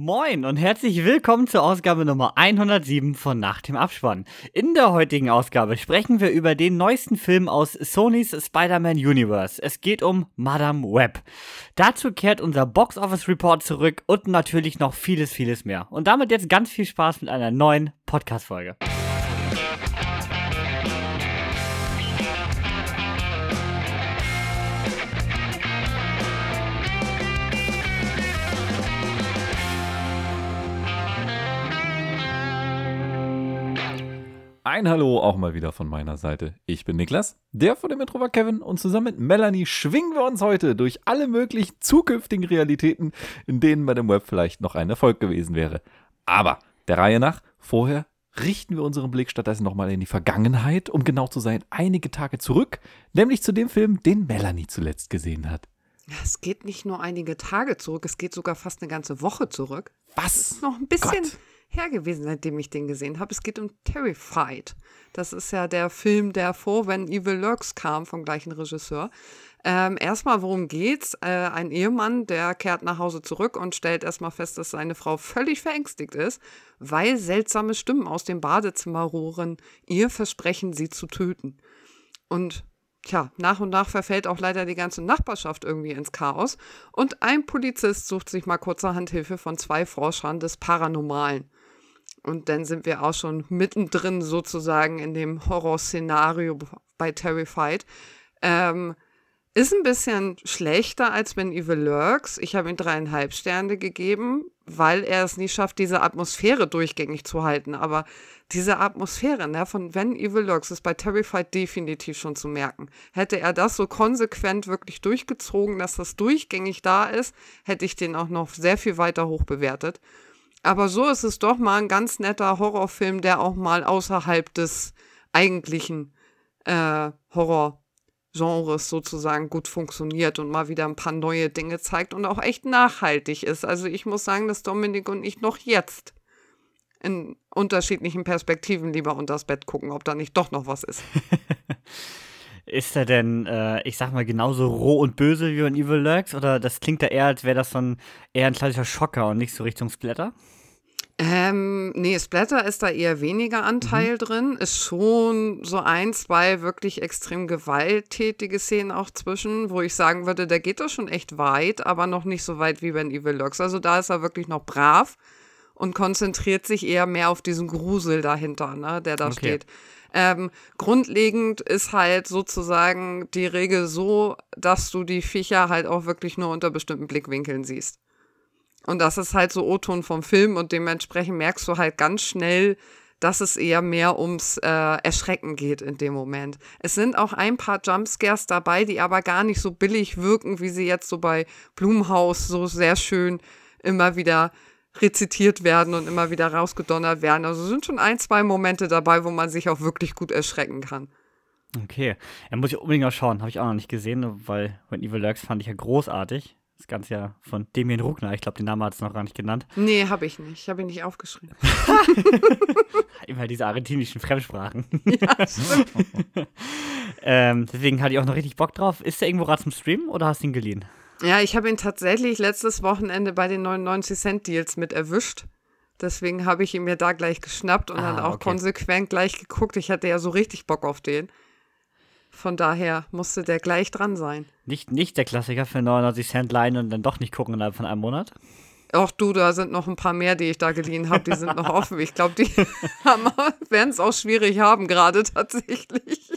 Moin und herzlich willkommen zur Ausgabe Nummer 107 von Nach dem Abspann. In der heutigen Ausgabe sprechen wir über den neuesten Film aus Sonys Spider-Man Universe. Es geht um Madame Web. Dazu kehrt unser Box Office Report zurück und natürlich noch vieles, vieles mehr. Und damit jetzt ganz viel Spaß mit einer neuen Podcast-Folge. Ein Hallo auch mal wieder von meiner Seite. Ich bin Niklas, der von dem Intro war Kevin und zusammen mit Melanie schwingen wir uns heute durch alle möglichen zukünftigen Realitäten, in denen bei dem Web vielleicht noch ein Erfolg gewesen wäre. Aber der Reihe nach, vorher richten wir unseren Blick stattdessen nochmal in die Vergangenheit, um genau zu sein, einige Tage zurück, nämlich zu dem Film, den Melanie zuletzt gesehen hat. Es geht nicht nur einige Tage zurück, es geht sogar fast eine ganze Woche zurück. Was? Das ist noch ein bisschen Gott her gewesen, seitdem ich den gesehen habe. Es geht um Terrified. Das ist ja der Film, der vor When Evil Lurks kam, vom gleichen Regisseur. Ähm, erstmal, worum geht's? Äh, ein Ehemann, der kehrt nach Hause zurück und stellt erstmal fest, dass seine Frau völlig verängstigt ist, weil seltsame Stimmen aus dem Badezimmer rohren, ihr versprechen, sie zu töten. Und tja, nach und nach verfällt auch leider die ganze Nachbarschaft irgendwie ins Chaos. Und ein Polizist sucht sich mal kurzerhand Hilfe von zwei Forschern des Paranormalen. Und dann sind wir auch schon mittendrin sozusagen in dem Horrorszenario bei Terrified. Ähm, ist ein bisschen schlechter als wenn Evil Lurks. Ich habe ihm dreieinhalb Sterne gegeben, weil er es nie schafft, diese Atmosphäre durchgängig zu halten. Aber diese Atmosphäre ne, von When Evil Lurks ist bei Terrified definitiv schon zu merken. Hätte er das so konsequent wirklich durchgezogen, dass das durchgängig da ist, hätte ich den auch noch sehr viel weiter hoch bewertet. Aber so ist es doch mal ein ganz netter Horrorfilm, der auch mal außerhalb des eigentlichen äh, Horrorgenres sozusagen gut funktioniert und mal wieder ein paar neue Dinge zeigt und auch echt nachhaltig ist. Also ich muss sagen, dass Dominik und ich noch jetzt in unterschiedlichen Perspektiven lieber unters Bett gucken, ob da nicht doch noch was ist. Ist er denn, äh, ich sag mal, genauso roh und böse wie in Evil Lurks? Oder das klingt da eher, als wäre das so ein, eher ein klassischer Schocker und nicht so Richtung Splatter? Ähm, nee, Splatter ist da eher weniger Anteil mhm. drin. Ist schon so ein, zwei wirklich extrem gewalttätige Szenen auch zwischen, wo ich sagen würde, der geht doch schon echt weit, aber noch nicht so weit wie bei Evil Lurks. Also da ist er wirklich noch brav und konzentriert sich eher mehr auf diesen Grusel dahinter, ne, der da okay. steht. Ähm, grundlegend ist halt sozusagen die Regel so, dass du die Viecher halt auch wirklich nur unter bestimmten Blickwinkeln siehst. Und das ist halt so O-Ton vom Film und dementsprechend merkst du halt ganz schnell, dass es eher mehr ums äh, Erschrecken geht in dem Moment. Es sind auch ein paar Jumpscares dabei, die aber gar nicht so billig wirken, wie sie jetzt so bei Blumhaus so sehr schön immer wieder rezitiert werden und immer wieder rausgedonnert werden. Also sind schon ein, zwei Momente dabei, wo man sich auch wirklich gut erschrecken kann. Okay, ja, muss ich unbedingt auch schauen. Habe ich auch noch nicht gesehen, weil When Evil Lurks fand ich ja großartig. Das Ganze ja von Damien Ruckner. Ich glaube, den Namen hat es noch gar nicht genannt. Nee, habe ich nicht. Ich habe ihn nicht aufgeschrieben. Immer diese argentinischen Fremdsprachen. Ja, stimmt. ähm, deswegen hatte ich auch noch richtig Bock drauf. Ist der irgendwo gerade zum Streamen oder hast du ihn geliehen? Ja, ich habe ihn tatsächlich letztes Wochenende bei den 99 Cent Deals mit erwischt. Deswegen habe ich ihn mir da gleich geschnappt und ah, dann auch okay. konsequent gleich geguckt. Ich hatte ja so richtig Bock auf den. Von daher musste der gleich dran sein. Nicht, nicht der Klassiker für 99 Cent leihen und dann doch nicht gucken innerhalb von einem Monat? Ach du, da sind noch ein paar mehr, die ich da geliehen habe, die sind noch offen. Ich glaube, die werden es auch schwierig haben, gerade tatsächlich.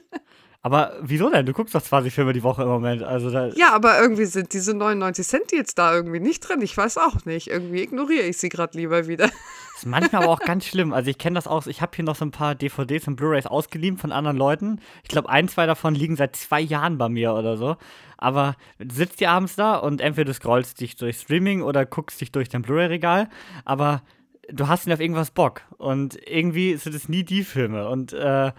Aber wieso denn? Du guckst doch 20 Filme die Woche im Moment. Also ja, aber irgendwie sind diese 99 Cent jetzt da irgendwie nicht drin. Ich weiß auch nicht. Irgendwie ignoriere ich sie gerade lieber wieder. Das ist manchmal aber auch ganz schlimm. Also ich kenne das auch. Ich habe hier noch so ein paar DVDs und Blu-rays ausgeliehen von anderen Leuten. Ich glaube, ein, zwei davon liegen seit zwei Jahren bei mir oder so. Aber du sitzt hier abends da und entweder du scrollst dich durch Streaming oder guckst dich durch dein Blu-ray-Regal. Aber du hast nicht auf irgendwas Bock. Und irgendwie sind es nie die Filme. Und äh,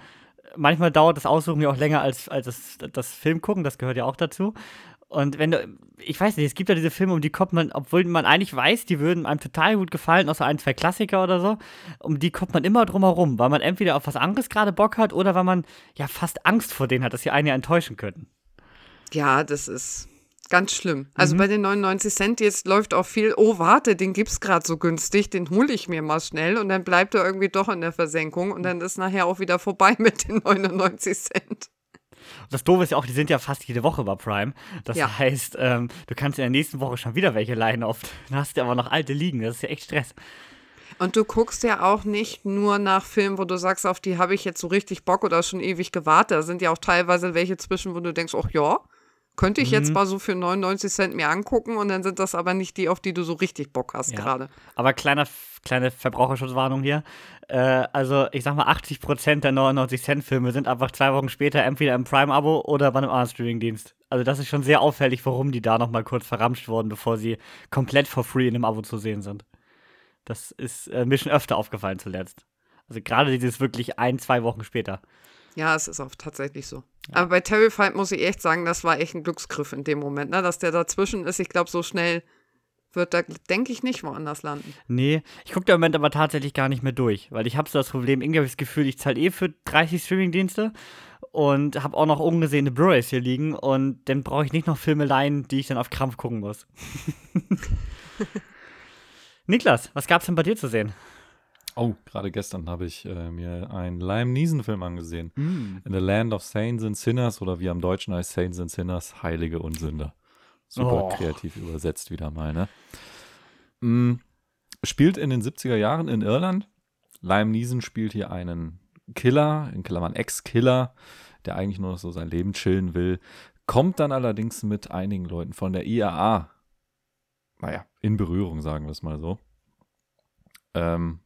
manchmal dauert das Aussuchen ja auch länger als, als das, das Film gucken, das gehört ja auch dazu. Und wenn du, ich weiß nicht, es gibt ja diese Filme, um die kommt man, obwohl man eigentlich weiß, die würden einem total gut gefallen, außer ein, zwei Klassiker oder so, um die kommt man immer drum herum, weil man entweder auf was anderes gerade Bock hat oder weil man ja fast Angst vor denen hat, dass sie einen ja enttäuschen könnten. Ja, das ist, Ganz schlimm. Also mhm. bei den 99 Cent jetzt läuft auch viel, oh warte, den gibt's gerade so günstig, den hole ich mir mal schnell und dann bleibt er irgendwie doch in der Versenkung und dann ist nachher auch wieder vorbei mit den 99 Cent. Das Doofe ist ja auch, die sind ja fast jede Woche bei Prime. Das ja. heißt, ähm, du kannst in der nächsten Woche schon wieder welche leihen oft. Dann hast du aber noch alte liegen. Das ist ja echt Stress. Und du guckst ja auch nicht nur nach Filmen, wo du sagst, auf die habe ich jetzt so richtig Bock oder schon ewig gewartet. Da sind ja auch teilweise welche zwischen, wo du denkst, ach ja, könnte ich mhm. jetzt mal so für 99 Cent mir angucken und dann sind das aber nicht die, auf die du so richtig Bock hast ja. gerade. Aber kleiner, kleine Verbraucherschutzwarnung hier. Äh, also ich sag mal, 80 Prozent der 99 Cent Filme sind einfach zwei Wochen später entweder im Prime-Abo oder bei einem anderen Streaming-Dienst. Also das ist schon sehr auffällig, warum die da nochmal kurz verramscht wurden, bevor sie komplett for free in einem Abo zu sehen sind. Das ist äh, mir schon öfter aufgefallen zuletzt. Also gerade dieses wirklich ein, zwei Wochen später. Ja, es ist auch tatsächlich so. Ja. Aber bei Terrified muss ich echt sagen, das war echt ein Glücksgriff in dem Moment, ne? dass der dazwischen ist. Ich glaube, so schnell wird da, denke ich, nicht woanders landen. Nee, ich gucke da im Moment aber tatsächlich gar nicht mehr durch, weil ich habe so das Problem, irgendwie habe ich das Gefühl, ich zahle eh für 30 Streamingdienste und habe auch noch ungesehene Blu-rays hier liegen und dann brauche ich nicht noch Filme leihen, die ich dann auf Krampf gucken muss. Niklas, was gab es denn bei dir zu sehen? Oh, gerade gestern habe ich äh, mir einen Liam Neeson-Film angesehen. Mm. In the Land of Saints and Sinners oder wie am Deutschen heißt Saints and Sinners, Heilige und Sünder. Super oh. kreativ übersetzt wieder mal, ne? Mm, spielt in den 70er Jahren in Irland. Liam Neeson spielt hier einen Killer, in Klammern Ex-Killer, der eigentlich nur noch so sein Leben chillen will. Kommt dann allerdings mit einigen Leuten von der IAA, naja, in Berührung, sagen wir es mal so. Ähm,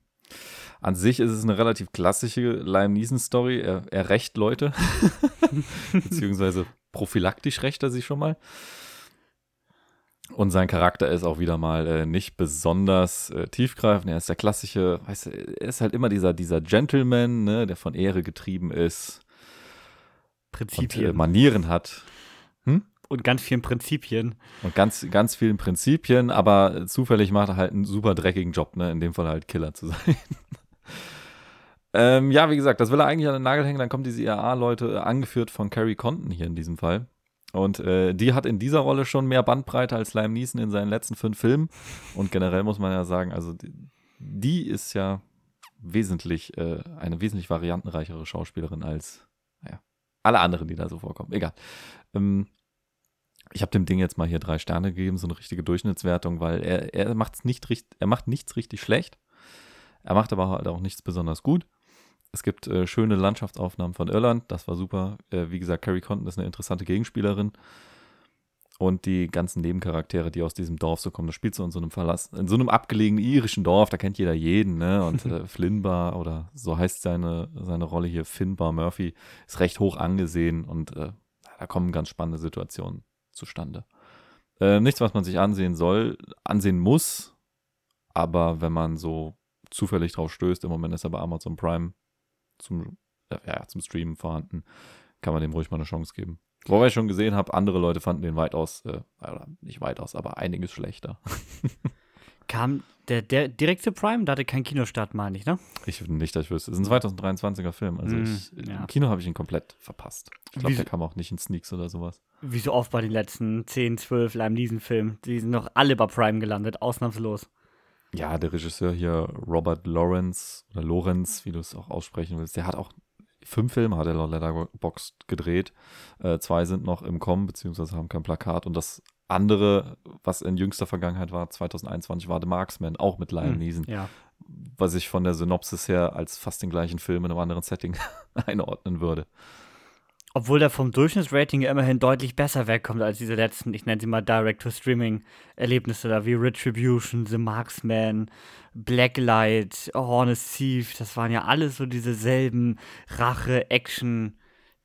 an sich ist es eine relativ klassische Liam Neeson-Story. Er, er rächt Leute, beziehungsweise prophylaktisch rächt er sich schon mal. Und sein Charakter ist auch wieder mal äh, nicht besonders äh, tiefgreifend. Er ist der klassische, weißt du, er ist halt immer dieser, dieser Gentleman, ne, der von Ehre getrieben ist. Prinzipien. Und, äh, Manieren hat. Und ganz vielen Prinzipien. Und ganz, ganz vielen Prinzipien, aber zufällig macht er halt einen super dreckigen Job, ne? In dem Fall halt Killer zu sein. ähm, ja, wie gesagt, das will er eigentlich an den Nagel hängen. Dann kommen diese IAA-Leute, äh, angeführt von Carrie Conton hier in diesem Fall. Und äh, die hat in dieser Rolle schon mehr Bandbreite als Liam Neeson in seinen letzten fünf Filmen. Und generell muss man ja sagen, also die, die ist ja wesentlich, äh, eine wesentlich variantenreichere Schauspielerin als naja, alle anderen, die da so vorkommen. Egal. Ähm, ich habe dem Ding jetzt mal hier drei Sterne gegeben, so eine richtige Durchschnittswertung, weil er, er, macht's nicht, er macht nichts richtig schlecht. Er macht aber halt auch nichts besonders gut. Es gibt äh, schöne Landschaftsaufnahmen von Irland, das war super. Äh, wie gesagt, Carrie Conton ist eine interessante Gegenspielerin. Und die ganzen Nebencharaktere, die aus diesem Dorf so kommen, das spielt so in so einem Verlass, in so einem abgelegenen irischen Dorf, da kennt jeder jeden, ne? Und äh, Flinbar oder so heißt seine, seine Rolle hier, Finbar Murphy, ist recht hoch angesehen und äh, da kommen ganz spannende Situationen zustande. Äh, nichts, was man sich ansehen soll, ansehen muss, aber wenn man so zufällig drauf stößt, im Moment ist er bei Amazon Prime zum, äh, ja, zum Streamen vorhanden, kann man dem ruhig mal eine Chance geben. Wobei ich schon gesehen habe, andere Leute fanden den weitaus, äh, nicht weitaus, aber einiges schlechter. Kam der, der direkt zu Prime? Da hatte kein Kinostart, meine ich, ne? Ich nicht, dass ich wüsste. Es ist ein 2023er Film. Also mm, ich, ja. im Kino habe ich ihn komplett verpasst. Ich glaube, der kam auch nicht in Sneaks oder sowas. Wie so oft bei den letzten 10, 12 Lime Neeson-Filmen. Die sind noch alle bei Prime gelandet, ausnahmslos. Ja, der Regisseur hier, Robert Lawrence oder Lorenz, wie du es auch aussprechen willst, der hat auch fünf Filme hat er laut Letterboxd gedreht. Äh, zwei sind noch im Kommen, beziehungsweise haben kein Plakat. Und das andere, was in jüngster Vergangenheit war, 2021, war The Marksman, auch mit Liam hm, Neeson. Ja. Was ich von der Synopsis her als fast den gleichen Film in einem anderen Setting einordnen würde. Obwohl der vom Durchschnittsrating immerhin deutlich besser wegkommt als diese letzten, ich nenne sie mal Direct-to-Streaming-Erlebnisse da, wie Retribution, The Marksman, Blacklight, Hornets Thief. Das waren ja alles so dieselben Rache-Action-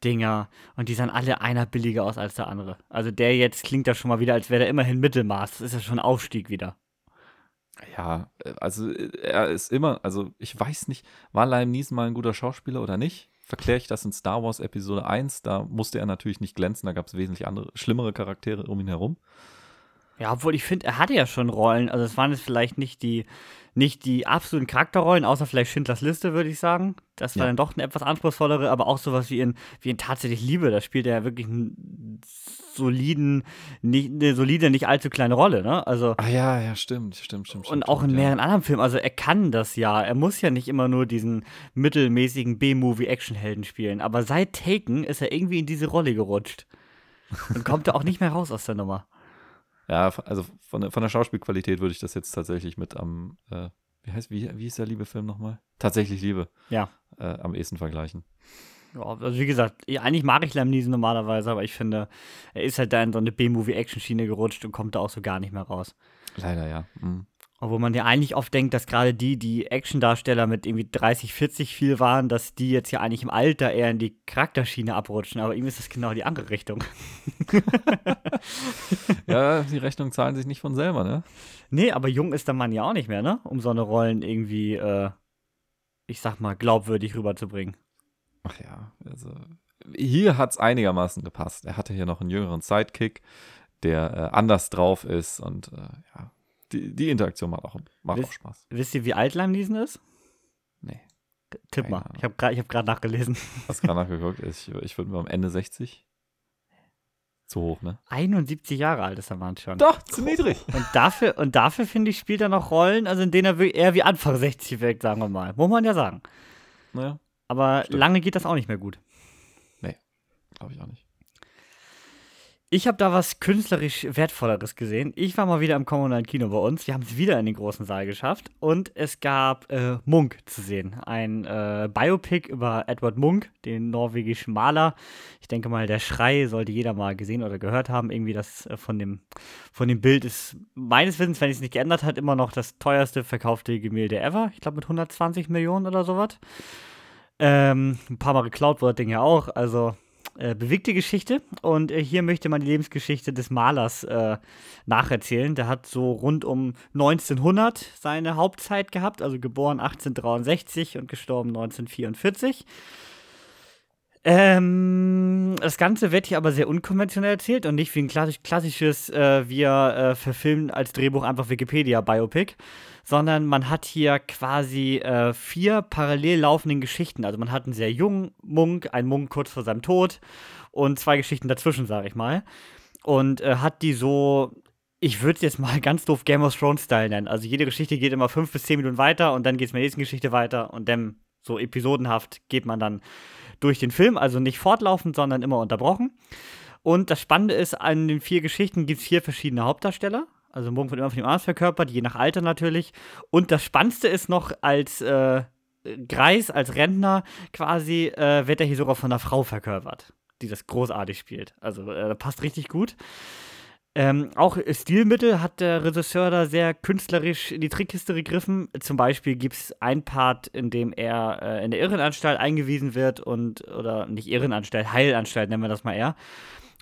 Dinger und die sahen alle einer billiger aus als der andere. Also der jetzt klingt da schon mal wieder, als wäre der immerhin Mittelmaß. Das ist ja schon ein Aufstieg wieder. Ja, also er ist immer, also ich weiß nicht, war Liam Neeson mal ein guter Schauspieler oder nicht? Verkläre ich das in Star Wars Episode 1. Da musste er natürlich nicht glänzen, da gab es wesentlich andere, schlimmere Charaktere um ihn herum. Ja, obwohl ich finde, er hatte ja schon Rollen. Also es waren jetzt vielleicht nicht die, nicht die absoluten Charakterrollen, außer vielleicht Schindlers Liste, würde ich sagen. Das war Ja. dann doch eine etwas anspruchsvollere, aber auch sowas wie in, wie in Tatsächlich Liebe. Da spielt er ja wirklich einen soliden, nicht, eine solide, nicht allzu kleine Rolle, ne? Also. Ah ja, ja, stimmt, stimmt, stimmt. Und stimmt, auch in stimmt, ja. mehreren anderen Filmen. Also er kann das ja. Er muss ja nicht immer nur diesen mittelmäßigen B-Movie-Actionhelden spielen. Aber seit Taken ist er irgendwie in diese Rolle gerutscht. Und kommt da auch nicht mehr raus aus der Nummer. Ja, also von, der- von der Schauspielqualität würde ich das jetzt tatsächlich mit am, äh, wie heißt, wie, wie ist der liebe Film nochmal? Tatsächlich Liebe. Ja. Äh, am ehesten vergleichen. Ja, also wie gesagt, eigentlich mag ich Liam Neeson normalerweise, aber ich finde, er ist halt da in so eine B-Movie-Action-Schiene gerutscht und kommt da auch so gar nicht mehr raus. Leider, ja. Mhm. Obwohl man ja eigentlich oft denkt, dass gerade die, die Action-Darsteller mit irgendwie 30, 40 viel waren, dass die jetzt ja eigentlich im Alter eher in die Charakterschiene abrutschen. Aber ihm ist das genau die andere Richtung. Ja, die Rechnungen zahlen sich nicht von selber, ne? Nee, aber jung ist der Mann ja auch nicht mehr, ne? Um so eine Rollen irgendwie, äh, ich sag mal, glaubwürdig rüberzubringen. Ach ja, also hier hat es einigermaßen gepasst. Er hatte hier noch einen jüngeren Sidekick, der äh, anders drauf ist und äh, ja, die, die Interaktion macht auch, macht Wisst- auch Spaß. Wisst ihr, wie alt Liam Neeson ist? Nee, Tipp mal. Ich habe gerade hab grad nachgelesen. hast gerade nachgeguckt. Ich, ich würde mir am Ende 60 zu hoch, ne? 71 Jahre alt ist der Mann schon. Doch, zu niedrig. Und dafür, und dafür finde ich, spielt er noch Rollen, also in denen er eher wie Anfang 60 wirkt, sagen wir mal. Muss man ja sagen. Naja, Aber Stimmt. lange geht das auch nicht mehr gut. glaube ich auch nicht. Ich habe da was künstlerisch Wertvolleres gesehen. Ich war mal wieder im kommunalen Kino bei uns. Wir haben es wieder in den großen Saal geschafft. Und es gab äh, Munk zu sehen. Ein äh, Biopic über Edward Munk, den norwegischen Maler. Ich denke mal, der Schrei sollte jeder mal gesehen oder gehört haben. Irgendwie das äh, von, dem, von dem Bild ist meines Wissens, wenn es nicht geändert hat, immer noch das teuerste verkaufte Gemälde ever. Ich glaube mit 120 Millionen oder sowas. Ähm, ein paar Mal geklaut wurde das Ding ja auch. Also äh, bewegte Geschichte. Und äh, hier möchte man die Lebensgeschichte des Malers äh, nacherzählen. Der hat so rund um 1900 seine Hauptzeit gehabt, also geboren 1863 und gestorben 1944. Ähm, das Ganze wird hier aber sehr unkonventionell erzählt und nicht wie ein klassisch, klassisches, äh, wir äh, verfilmen als Drehbuch einfach Wikipedia-Biopic, sondern man hat hier quasi äh, vier parallel laufenden Geschichten. Also man hat einen sehr jungen Munk, einen Munk kurz vor seinem Tod und zwei Geschichten dazwischen, sage ich mal. Und äh, hat die so, ich würde es jetzt mal ganz doof Game of Thrones-Style nennen. Also jede Geschichte geht immer fünf bis zehn Minuten weiter und dann geht es mit der nächsten Geschichte weiter und dann so episodenhaft geht man dann durch den Film, also nicht fortlaufend, sondern immer unterbrochen. Und das Spannende ist, an den vier Geschichten gibt es vier verschiedene Hauptdarsteller. Also Munk wird immer von dem anders verkörpert, je nach Alter natürlich. Und das Spannendste ist noch, als äh, Greis, als Rentner quasi, äh, wird er hier sogar von einer Frau verkörpert, die das großartig spielt. Also äh, passt richtig gut. Ähm, auch Stilmittel hat der Regisseur da sehr künstlerisch in die Trickkiste gegriffen. Zum Beispiel gibt es ein Part, in dem er äh, in der Irrenanstalt eingewiesen wird und, oder nicht Irrenanstalt, Heilanstalt nennen wir das mal eher.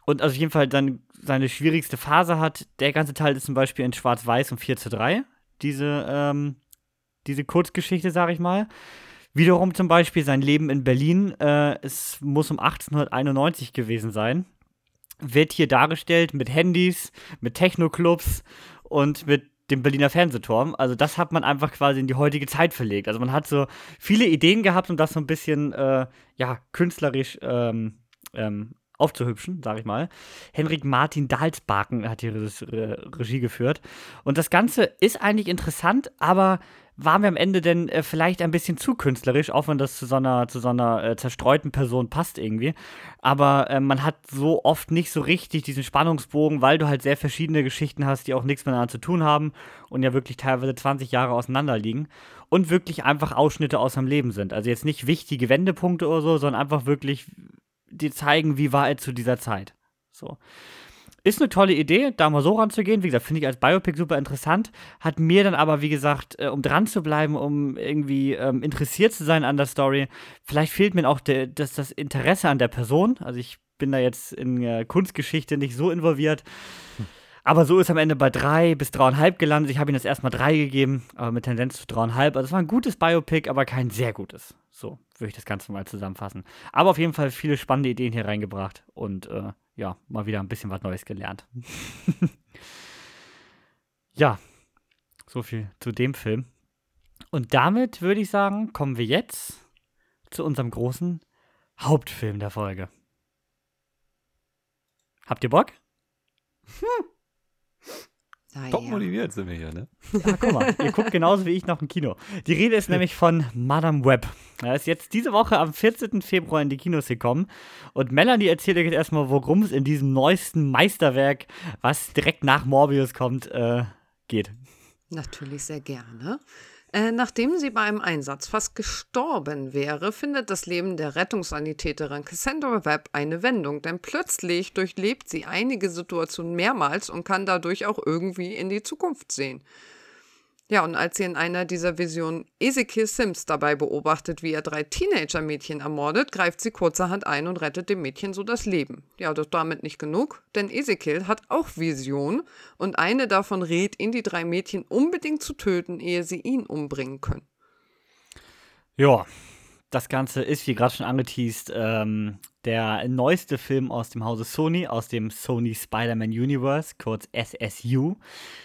Und also auf jeden Fall dann seine schwierigste Phase hat. Der ganze Teil ist zum Beispiel in Schwarz-Weiß und 4 zu 3. Diese, ähm, diese Kurzgeschichte, sag ich mal. Wiederum zum Beispiel sein Leben in Berlin. Äh, es muss um 1891 gewesen sein wird hier dargestellt mit Handys, mit Techno-Clubs und mit dem Berliner Fernsehturm. Also das hat man einfach quasi in die heutige Zeit verlegt. Also man hat so viele Ideen gehabt, um das so ein bisschen, äh, ja, künstlerisch ähm, ähm, aufzuhübschen, sag ich mal. Henrik Martin Dahlsbaken hat hier Re Re Regie geführt. Und das Ganze ist eigentlich interessant, aber war mir am Ende denn äh, vielleicht ein bisschen zu künstlerisch, auch wenn das zu so einer, zu so einer äh, zerstreuten Person passt irgendwie. Aber äh, man hat so oft nicht so richtig diesen Spannungsbogen, weil du halt sehr verschiedene Geschichten hast, die auch nichts miteinander zu tun haben und ja wirklich teilweise 20 Jahre auseinander liegen und wirklich einfach Ausschnitte aus seinem Leben sind. Also jetzt nicht wichtige Wendepunkte oder so, sondern einfach wirklich die zeigen, wie war er zu dieser Zeit. So. Ist eine tolle Idee, da mal so ranzugehen. Wie gesagt, finde ich als Biopic super interessant. Hat mir dann aber, wie gesagt, äh, um dran zu bleiben, um irgendwie ähm, interessiert zu sein an der Story, vielleicht fehlt mir auch das, das Interesse an der Person. Also ich bin da jetzt in äh, Kunstgeschichte nicht so involviert. Aber so ist am Ende bei drei bis dreieinhalb gelandet. Ich habe ihm das erstmal drei gegeben, aber mit Tendenz zu dreieinhalb. Also es war ein gutes Biopic, aber kein sehr gutes. So würde ich das Ganze mal zusammenfassen. Aber auf jeden Fall viele spannende Ideen hier reingebracht und äh, ja, mal wieder ein bisschen was Neues gelernt. Ja, so viel zu dem Film. Und damit würde ich sagen, kommen wir jetzt zu unserem großen Hauptfilm der Folge. Habt ihr Bock? Naja. Top motiviert sind wir hier, ne? Ja, guck mal, ihr guckt genauso wie ich noch im Kino. Die Rede ist nämlich von Madame Web. Er ist jetzt diese Woche am 14. Februar in die Kinos gekommen. Und Melanie erzählt euch jetzt erstmal, worum es in diesem neuesten Meisterwerk, was direkt nach Morbius kommt, äh, geht. Natürlich sehr gerne. Äh, nachdem sie bei einem Einsatz fast gestorben wäre, findet das Leben der Rettungssanitäterin Cassandra Webb eine Wendung, denn plötzlich durchlebt sie einige Situationen mehrmals und kann dadurch auch irgendwie in die Zukunft sehen. Ja, und als sie in einer dieser Visionen Ezekiel Sims dabei beobachtet, wie er drei Teenager-Mädchen ermordet, greift sie kurzerhand ein und rettet dem Mädchen so das Leben. Ja, doch damit nicht genug, denn Ezekiel hat auch Visionen und eine davon rät ihn, die drei Mädchen unbedingt zu töten, ehe sie ihn umbringen können. Ja, das Ganze ist, wie gerade schon angeteased, ähm, der neueste Film aus dem Hause Sony, aus dem Sony Spider-Man Universe, kurz SSU.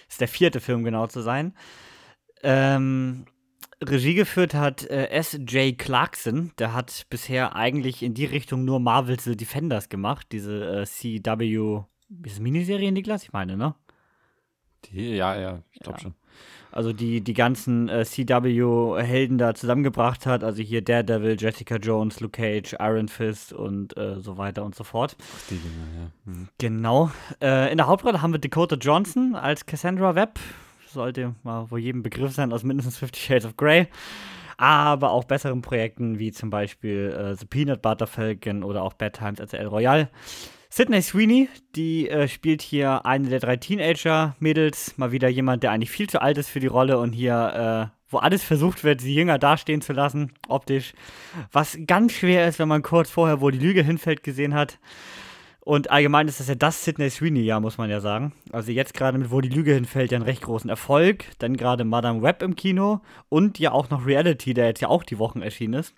Ist der vierte Film, genau zu sein. Ähm, Regie geführt hat äh, S.J. Clarkson. Der hat bisher eigentlich in die Richtung nur Marvel's The Defenders gemacht. Diese äh, CW. Ist es Miniserie, Niklas? Ich meine, ne? Die, ja, ja, ich glaube Ja. schon. Also die, die ganzen äh, CW-Helden da zusammengebracht hat. Also hier Daredevil, Jessica Jones, Luke Cage, Iron Fist und äh, so weiter und so fort. Die Dinger, ja. Hm. Genau. Äh, in der Hauptrolle haben wir Dakota Johnson als Cassandra Webb. Sollte mal wohl jedem Begriff sein aus mindestens Fifty Shades of Grey. Aber auch besseren Projekten wie zum Beispiel äh, The Peanut Butter Falcon oder auch Bad Times at El Royale. Sydney Sweeney, die äh, spielt hier eine der drei Teenager-Mädels. Mal wieder jemand, der eigentlich viel zu alt ist für die Rolle und hier, äh, wo alles versucht wird, sie jünger dastehen zu lassen, optisch. Was ganz schwer ist, wenn man kurz vorher, wo die Lüge hinfällt, gesehen hat. Und allgemein ist das ja das Sydney Sweeney-Jahr, muss man ja sagen. Also jetzt gerade mit Wo die Lüge hinfällt, ja einen recht großen Erfolg. Dann gerade Madame Web im Kino und ja auch noch Reality, der jetzt ja auch die Wochen erschienen ist.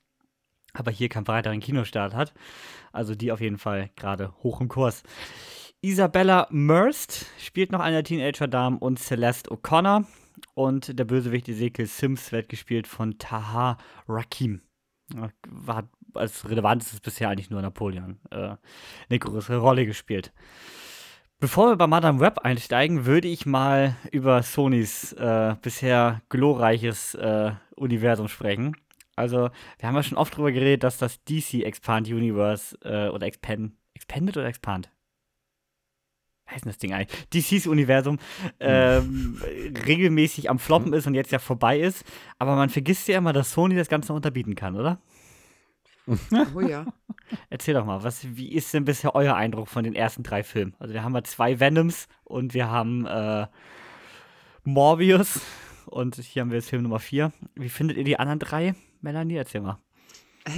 Aber hier keinen weiteren Kinostart hat. Also die auf jeden Fall gerade hoch im Kurs. Isabella Merst spielt noch eine Teenager-Dame und Celeste O'Connor. Und der Bösewicht Ezekiel Sims wird gespielt von Taha Rakim. War als relevant ist es bisher eigentlich nur Napoleon. Äh, eine größere Rolle gespielt. Bevor wir bei Madame Web einsteigen, würde ich mal über Sonys äh, bisher glorreiches äh, Universum sprechen. Also, wir haben ja schon oft drüber geredet, dass das DC Expand Universe äh, oder Expand, Expanded oder Expand? Wie heißt denn das Ding eigentlich? DCs Universum ähm, regelmäßig am Floppen ist und jetzt ja vorbei ist. Aber man vergisst ja immer, dass Sony das Ganze unterbieten kann, oder? Oh ja. Erzähl doch mal, was, wie ist denn bisher euer Eindruck von den ersten drei Filmen? Also wir haben ja zwei Venoms und wir haben äh, Morbius und hier haben wir jetzt Film Nummer vier. Wie findet ihr die anderen drei? Melanie, erzähl mal.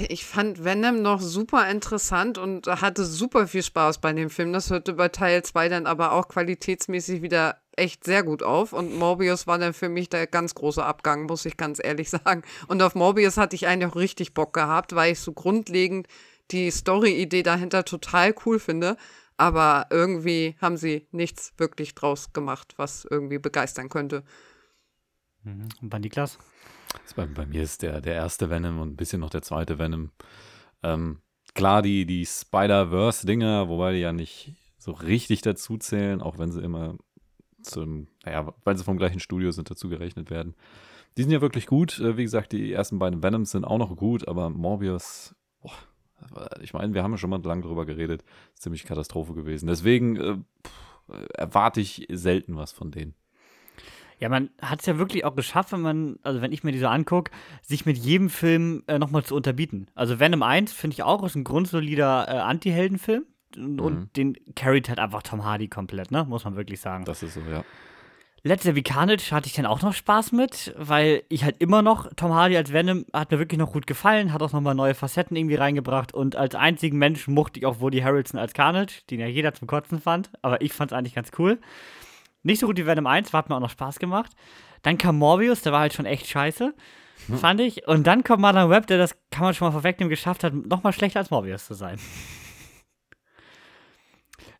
Ich fand Venom noch super interessant und hatte super viel Spaß bei dem Film. Das hörte bei Teil 2 dann aber auch qualitätsmäßig wieder echt sehr gut auf. Und Morbius war dann für mich der ganz große Abgang, muss ich ganz ehrlich sagen. Und auf Morbius hatte ich eigentlich auch richtig Bock gehabt, weil ich so grundlegend die Story-Idee dahinter total cool finde. Aber irgendwie haben sie nichts wirklich draus gemacht, was irgendwie begeistern könnte. Mhm. Und bei Niklas? Bei, bei mir ist der, der erste Venom und ein bisschen noch der zweite Venom. Ähm, klar, die, die Spider-Verse-Dinger, wobei die ja nicht so richtig dazu zählen, auch wenn sie immer zum, naja, weil sie vom gleichen Studio sind, dazu gerechnet werden. Die sind ja wirklich gut. Äh, Wie gesagt, die ersten beiden Venoms sind auch noch gut, aber Morbius, boah, ich meine, wir haben ja schon mal lang drüber geredet, ist ziemlich Katastrophe gewesen. Deswegen äh, pff, erwarte ich selten was von denen. Ja, man hat es ja wirklich auch geschafft, wenn man, also wenn ich mir die so angucke, sich mit jedem Film äh, nochmal zu unterbieten. Also Venom 1 finde ich auch, ist ein grundsolider äh, Anti-Helden-Film. Und, und den carried halt einfach Tom Hardy komplett, ne? Muss man wirklich sagen. Das ist so, ja. Let's Say Carnage hatte ich dann auch noch Spaß mit, weil ich halt immer noch, Tom Hardy als Venom hat mir wirklich noch gut gefallen, hat auch nochmal neue Facetten irgendwie reingebracht und als einzigen Menschen mochte ich auch Woody Harrelson als Carnage, den ja jeder zum Kotzen fand, aber ich fand es eigentlich ganz cool. Nicht so gut wie Venom 1, aber hat mir auch noch Spaß gemacht. Dann kam Morbius, der war halt schon echt scheiße, fand ich. Und dann kommt Madame Web, der das, kann man schon mal vorwegnehmen, geschafft hat, nochmal schlechter als Morbius zu sein.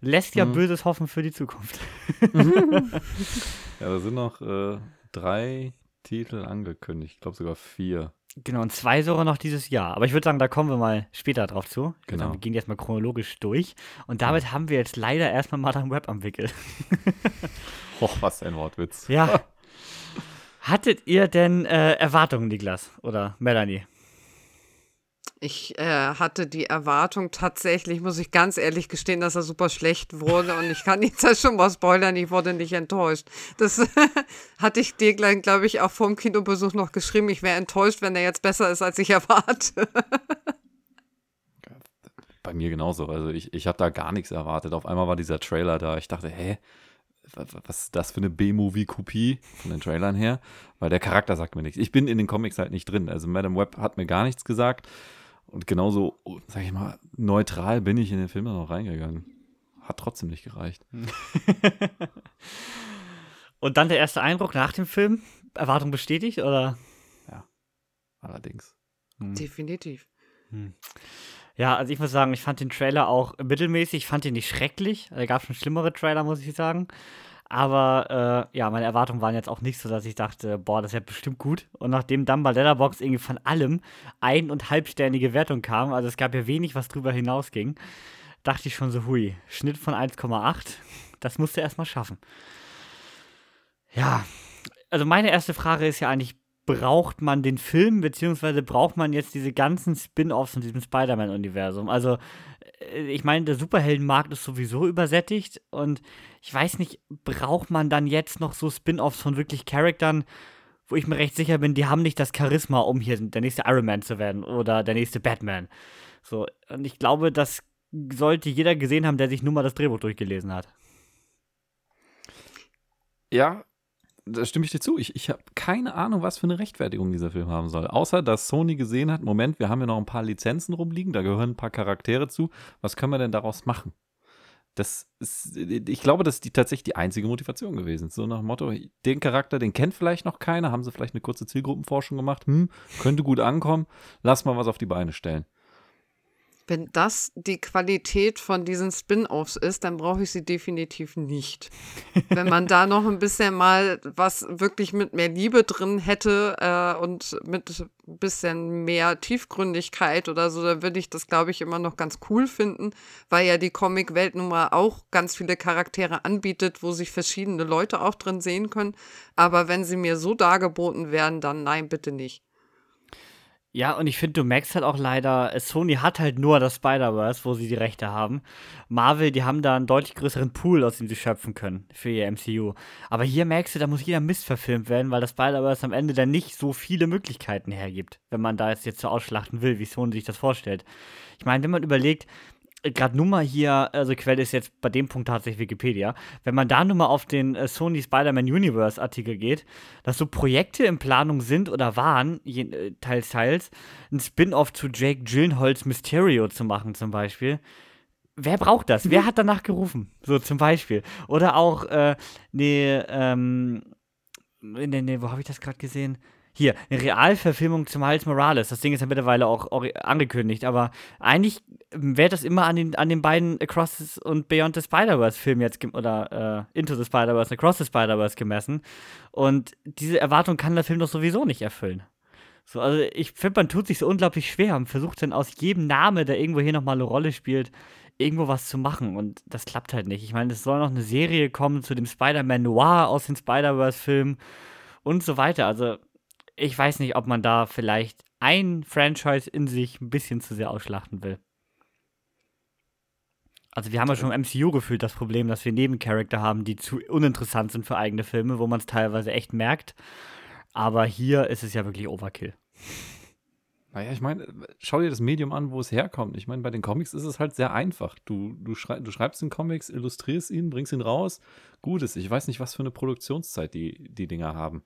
Lässt ja Mhm. Böses hoffen für die Zukunft. Ja, da sind noch äh, drei Titel angekündigt. Ich glaube sogar vier. Genau, und zwei sogar noch dieses Jahr. Aber ich würde sagen, da kommen wir mal später drauf zu. Genau. Sagen, wir gehen jetzt mal chronologisch durch. Und damit haben wir jetzt leider erstmal Madame Web am Wickel. Och, was ein Wortwitz. Ja. Hattet ihr denn äh, Erwartungen, Niklas oder Melanie? Ich äh, hatte die Erwartung tatsächlich, muss ich ganz ehrlich gestehen, dass er super schlecht wurde und ich kann jetzt ja schon mal spoilern, ich wurde nicht enttäuscht. Das hatte ich dir, glaube ich, auch vor dem Kinobesuch noch geschrieben. Ich wäre enttäuscht, wenn er jetzt besser ist, als ich erwarte. Bei mir genauso. Also ich, ich habe da gar nichts erwartet. Auf einmal war dieser Trailer da. Ich dachte, hä? wa- wa- Was ist das für eine B-Movie-Kopie von den Trailern her? Weil der Charakter sagt mir nichts. Ich bin in den Comics halt nicht drin. Also Madame Web hat mir gar nichts gesagt. Und genauso, sag ich mal, neutral bin ich in den Film dann noch reingegangen. Hat trotzdem nicht gereicht. Und dann der erste Eindruck nach dem Film? Erwartung bestätigt oder? Allerdings. Definitiv. Ja, also ich muss sagen, ich fand den Trailer auch mittelmäßig. Ich fand ihn nicht schrecklich. Da gab es schon schlimmere Trailer, muss ich sagen. Aber äh, ja, meine Erwartungen waren jetzt auch nicht so, dass ich dachte, boah, das wird bestimmt gut. Und nachdem dann bei Letterboxd irgendwie von allem ein- und halbsternige Wertung kam, also es gab ja wenig, was drüber hinausging, dachte ich schon so, hui, Schnitt von 1,8, das musst du erstmal schaffen. Ja, also meine erste Frage ist ja eigentlich, braucht man den Film, beziehungsweise braucht man jetzt diese ganzen Spin-offs in diesem Spider-Man-Universum? Also, ich meine, der Superheldenmarkt ist sowieso übersättigt und ich weiß nicht, braucht man dann jetzt noch so Spin-offs von wirklich Charaktern, wo ich mir recht sicher bin, die haben nicht das Charisma, um hier der nächste Iron Man zu werden oder der nächste Batman. So, und ich glaube, das sollte jeder gesehen haben, der sich nur mal das Drehbuch durchgelesen hat. Ja, da stimme ich dir zu. Ich, ich habe keine Ahnung, was für eine Rechtfertigung dieser Film haben soll. Außer, dass Sony gesehen hat, Moment, wir haben ja noch ein paar Lizenzen rumliegen, da gehören ein paar Charaktere zu. Was können wir denn daraus machen? Das ist, ich glaube, das ist die, tatsächlich die einzige Motivation gewesen. So nach dem Motto, den Charakter, den kennt vielleicht noch keiner, haben sie vielleicht eine kurze Zielgruppenforschung gemacht, hm, könnte gut ankommen, lass mal was auf die Beine stellen. Wenn das die Qualität von diesen Spin-offs ist, dann brauche ich sie definitiv nicht. Wenn man da noch ein bisschen mal was wirklich mit mehr Liebe drin hätte äh, und mit ein bisschen mehr Tiefgründigkeit oder so, dann würde ich das, glaube ich, immer noch ganz cool finden, weil ja die Comic-Welt nun mal auch ganz viele Charaktere anbietet, wo sich verschiedene Leute auch drin sehen können. Aber wenn sie mir so dargeboten werden, dann nein, bitte nicht. Ja, und ich finde, du merkst halt auch leider, Sony hat halt nur das Spider-Verse, wo sie die Rechte haben. Marvel, die haben da einen deutlich größeren Pool, aus dem sie schöpfen können für ihr MCU. Aber hier merkst du, da muss jeder Mist verfilmt werden, weil das Spider-Verse am Ende dann nicht so viele Möglichkeiten hergibt, wenn man da jetzt, jetzt so ausschlachten will, wie Sony sich das vorstellt. Ich meine, wenn man überlegt, gerade nur mal hier, also Quelle ist jetzt bei dem Punkt tatsächlich Wikipedia, wenn man da nur mal auf den äh, Sony Spider-Man Universe Artikel geht, dass so Projekte in Planung sind oder waren, je, äh, teils, teils, ein Spin-off zu Jake Gyllenhaals Mysterio zu machen zum Beispiel. Wer braucht das? Wer hat danach gerufen? So zum Beispiel. Oder auch, äh, nee, ähm, nee, nee, wo habe ich das gerade gesehen? Hier, eine Realverfilmung zum Miles Morales. Das Ding ist ja mittlerweile auch angekündigt, aber eigentlich wäre das immer an den, an den beiden Across und Beyond the Spider-Verse-Filmen jetzt oder äh, Into the Spider-Verse und Across the Spider-Verse gemessen. Und diese Erwartung kann der Film doch sowieso nicht erfüllen. So, also ich finde, man tut sich so unglaublich schwer und versucht dann aus jedem Name, der irgendwo hier nochmal eine Rolle spielt, irgendwo was zu machen. Und das klappt halt nicht. Ich meine, es soll noch eine Serie kommen zu dem Spider-Man Noir aus den Spider-Verse-Filmen und so weiter. Also ich weiß nicht, ob man da vielleicht ein Franchise in sich ein bisschen zu sehr ausschlachten will. Also wir haben ja schon im MCU gefühlt das Problem, dass wir Nebencharakter haben, die zu uninteressant sind für eigene Filme, wo man es teilweise echt merkt. Aber hier ist es ja wirklich Overkill. Naja, ich meine, schau dir das Medium an, wo es herkommt. Ich meine, bei den Comics ist es halt sehr einfach. Du, du, schrei du schreibst den Comics, illustrierst ihn, bringst ihn raus. Gut ist. Ich weiß nicht, was für eine Produktionszeit die, die Dinger haben.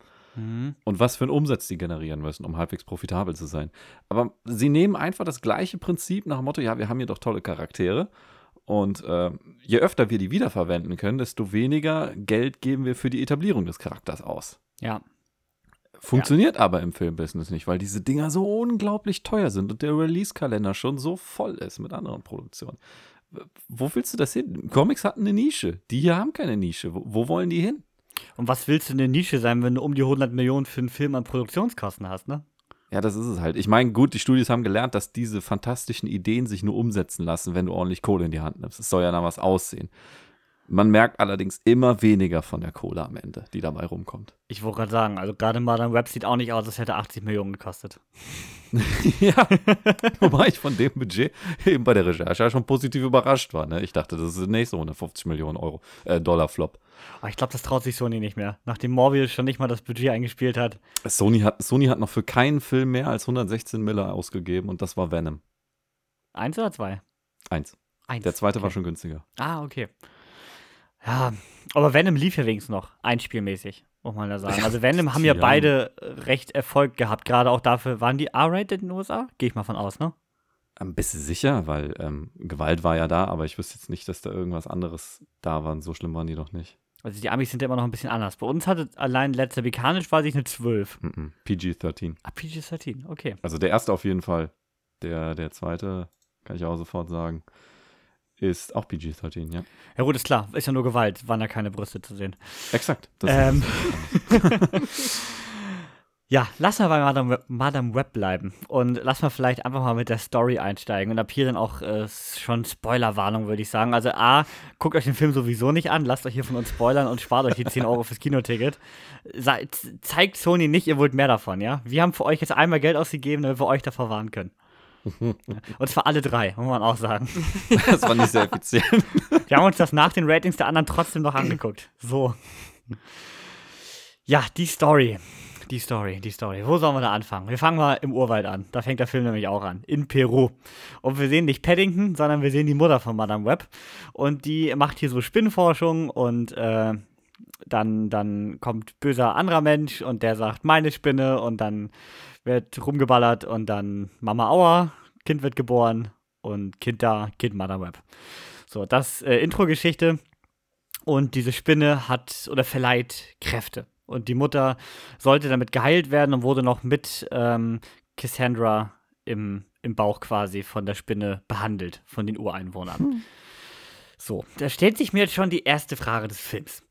Und was für einen Umsatz die generieren müssen, um halbwegs profitabel zu sein. Aber sie nehmen einfach das gleiche Prinzip nach dem Motto, ja, wir haben hier doch tolle Charaktere. Und äh, je öfter wir die wiederverwenden können, desto weniger Geld geben wir für die Etablierung des Charakters aus. Ja. Funktioniert aber im Filmbusiness nicht, weil diese Dinger so unglaublich teuer sind und der Release-Kalender schon so voll ist mit anderen Produktionen. Wo willst du das hin? Comics hatten eine Nische. Die hier haben keine Nische. Wo, wo wollen die hin? Und was willst du in der Nische sein, wenn du um die 100 Millionen für einen Film an Produktionskosten hast, ne? Ja, das ist es halt. Ich meine, gut, die Studios haben gelernt, dass diese fantastischen Ideen sich nur umsetzen lassen, wenn du ordentlich Kohle in die Hand nimmst. Es soll ja nach was aussehen. Man merkt allerdings immer weniger von der Kohle am Ende, die dabei rumkommt. Ich wollte gerade sagen, also gerade Madame Web sieht auch nicht aus, als hätte 80 Millionen gekostet. ja, wobei ich von dem Budget eben bei der Recherche schon positiv überrascht war. Ne? Ich dachte, das ist der nächste 150 Millionen Euro, äh, Dollar Flop. Aber ich glaube, das traut sich Sony nicht mehr. Nachdem Morbius schon nicht mal das Budget eingespielt hat. Sony hat, Sony hat noch für keinen Film mehr als 116 Miller ausgegeben und das war Venom. Eins oder zwei? Eins. Eins. Der zweite okay. war schon günstiger. Ah, okay. Ja, aber Venom lief ja wenigstens noch, einspielmäßig, muss man da sagen. Also Venom haben ja beide recht Erfolg gehabt, gerade auch dafür, waren die R-rated in den USA? Gehe ich mal von aus, ne? Ein bisschen sicher, weil ähm, Gewalt war ja da, aber ich wüsste jetzt nicht, dass da irgendwas anderes da war. So schlimm waren die doch nicht. Also die Amis sind ja immer noch ein bisschen anders. Bei uns hatte allein letzter amerikanisch war sich eine 12. Mhm. PG-13. Ah, PG-13, okay. Also der erste auf jeden Fall. Der, der zweite, kann ich auch sofort sagen, ist auch PG-13, ja. Ja gut, ist klar, ist ja nur Gewalt, waren ja keine Brüste zu sehen. Exakt. Das Ähm. Ja, lass mal bei Madame Web, Madame Web bleiben und lass mal vielleicht einfach mal mit der Story einsteigen und ab hier dann auch äh, schon Spoilerwarnung, würde ich sagen. Also A, guckt euch den Film sowieso nicht an, lasst euch hier von uns spoilern und spart euch die 10 Euro fürs Kinoticket. Zeigt Sony nicht, ihr wollt mehr davon, ja? Wir haben für euch jetzt einmal Geld ausgegeben, damit wir euch davor warnen können. Und zwar alle drei, muss man auch sagen. das war nicht sehr effizient. Wir haben uns das nach den Ratings der anderen trotzdem noch angeguckt. So. Ja, die Story. Die Story, die Story. Wo sollen wir da anfangen? Wir fangen mal im Urwald an. Da fängt der Film nämlich auch an. In Peru. Und wir sehen nicht Paddington, sondern wir sehen die Mutter von Madame Web. Und die macht hier so Spinnenforschung und äh, dann, dann kommt böser anderer Mensch und der sagt, meine Spinne und dann wird rumgeballert und dann Mama Aua, Kind wird geboren und Kind da, Kind Madame Web. So, das äh, Intro-Geschichte. Und diese Spinne hat oder verleiht Kräfte. Und die Mutter sollte damit geheilt werden und wurde noch mit ähm, Cassandra im, im Bauch quasi von der Spinne behandelt, von den Ureinwohnern. So, da stellt sich mir jetzt schon die erste Frage des Films.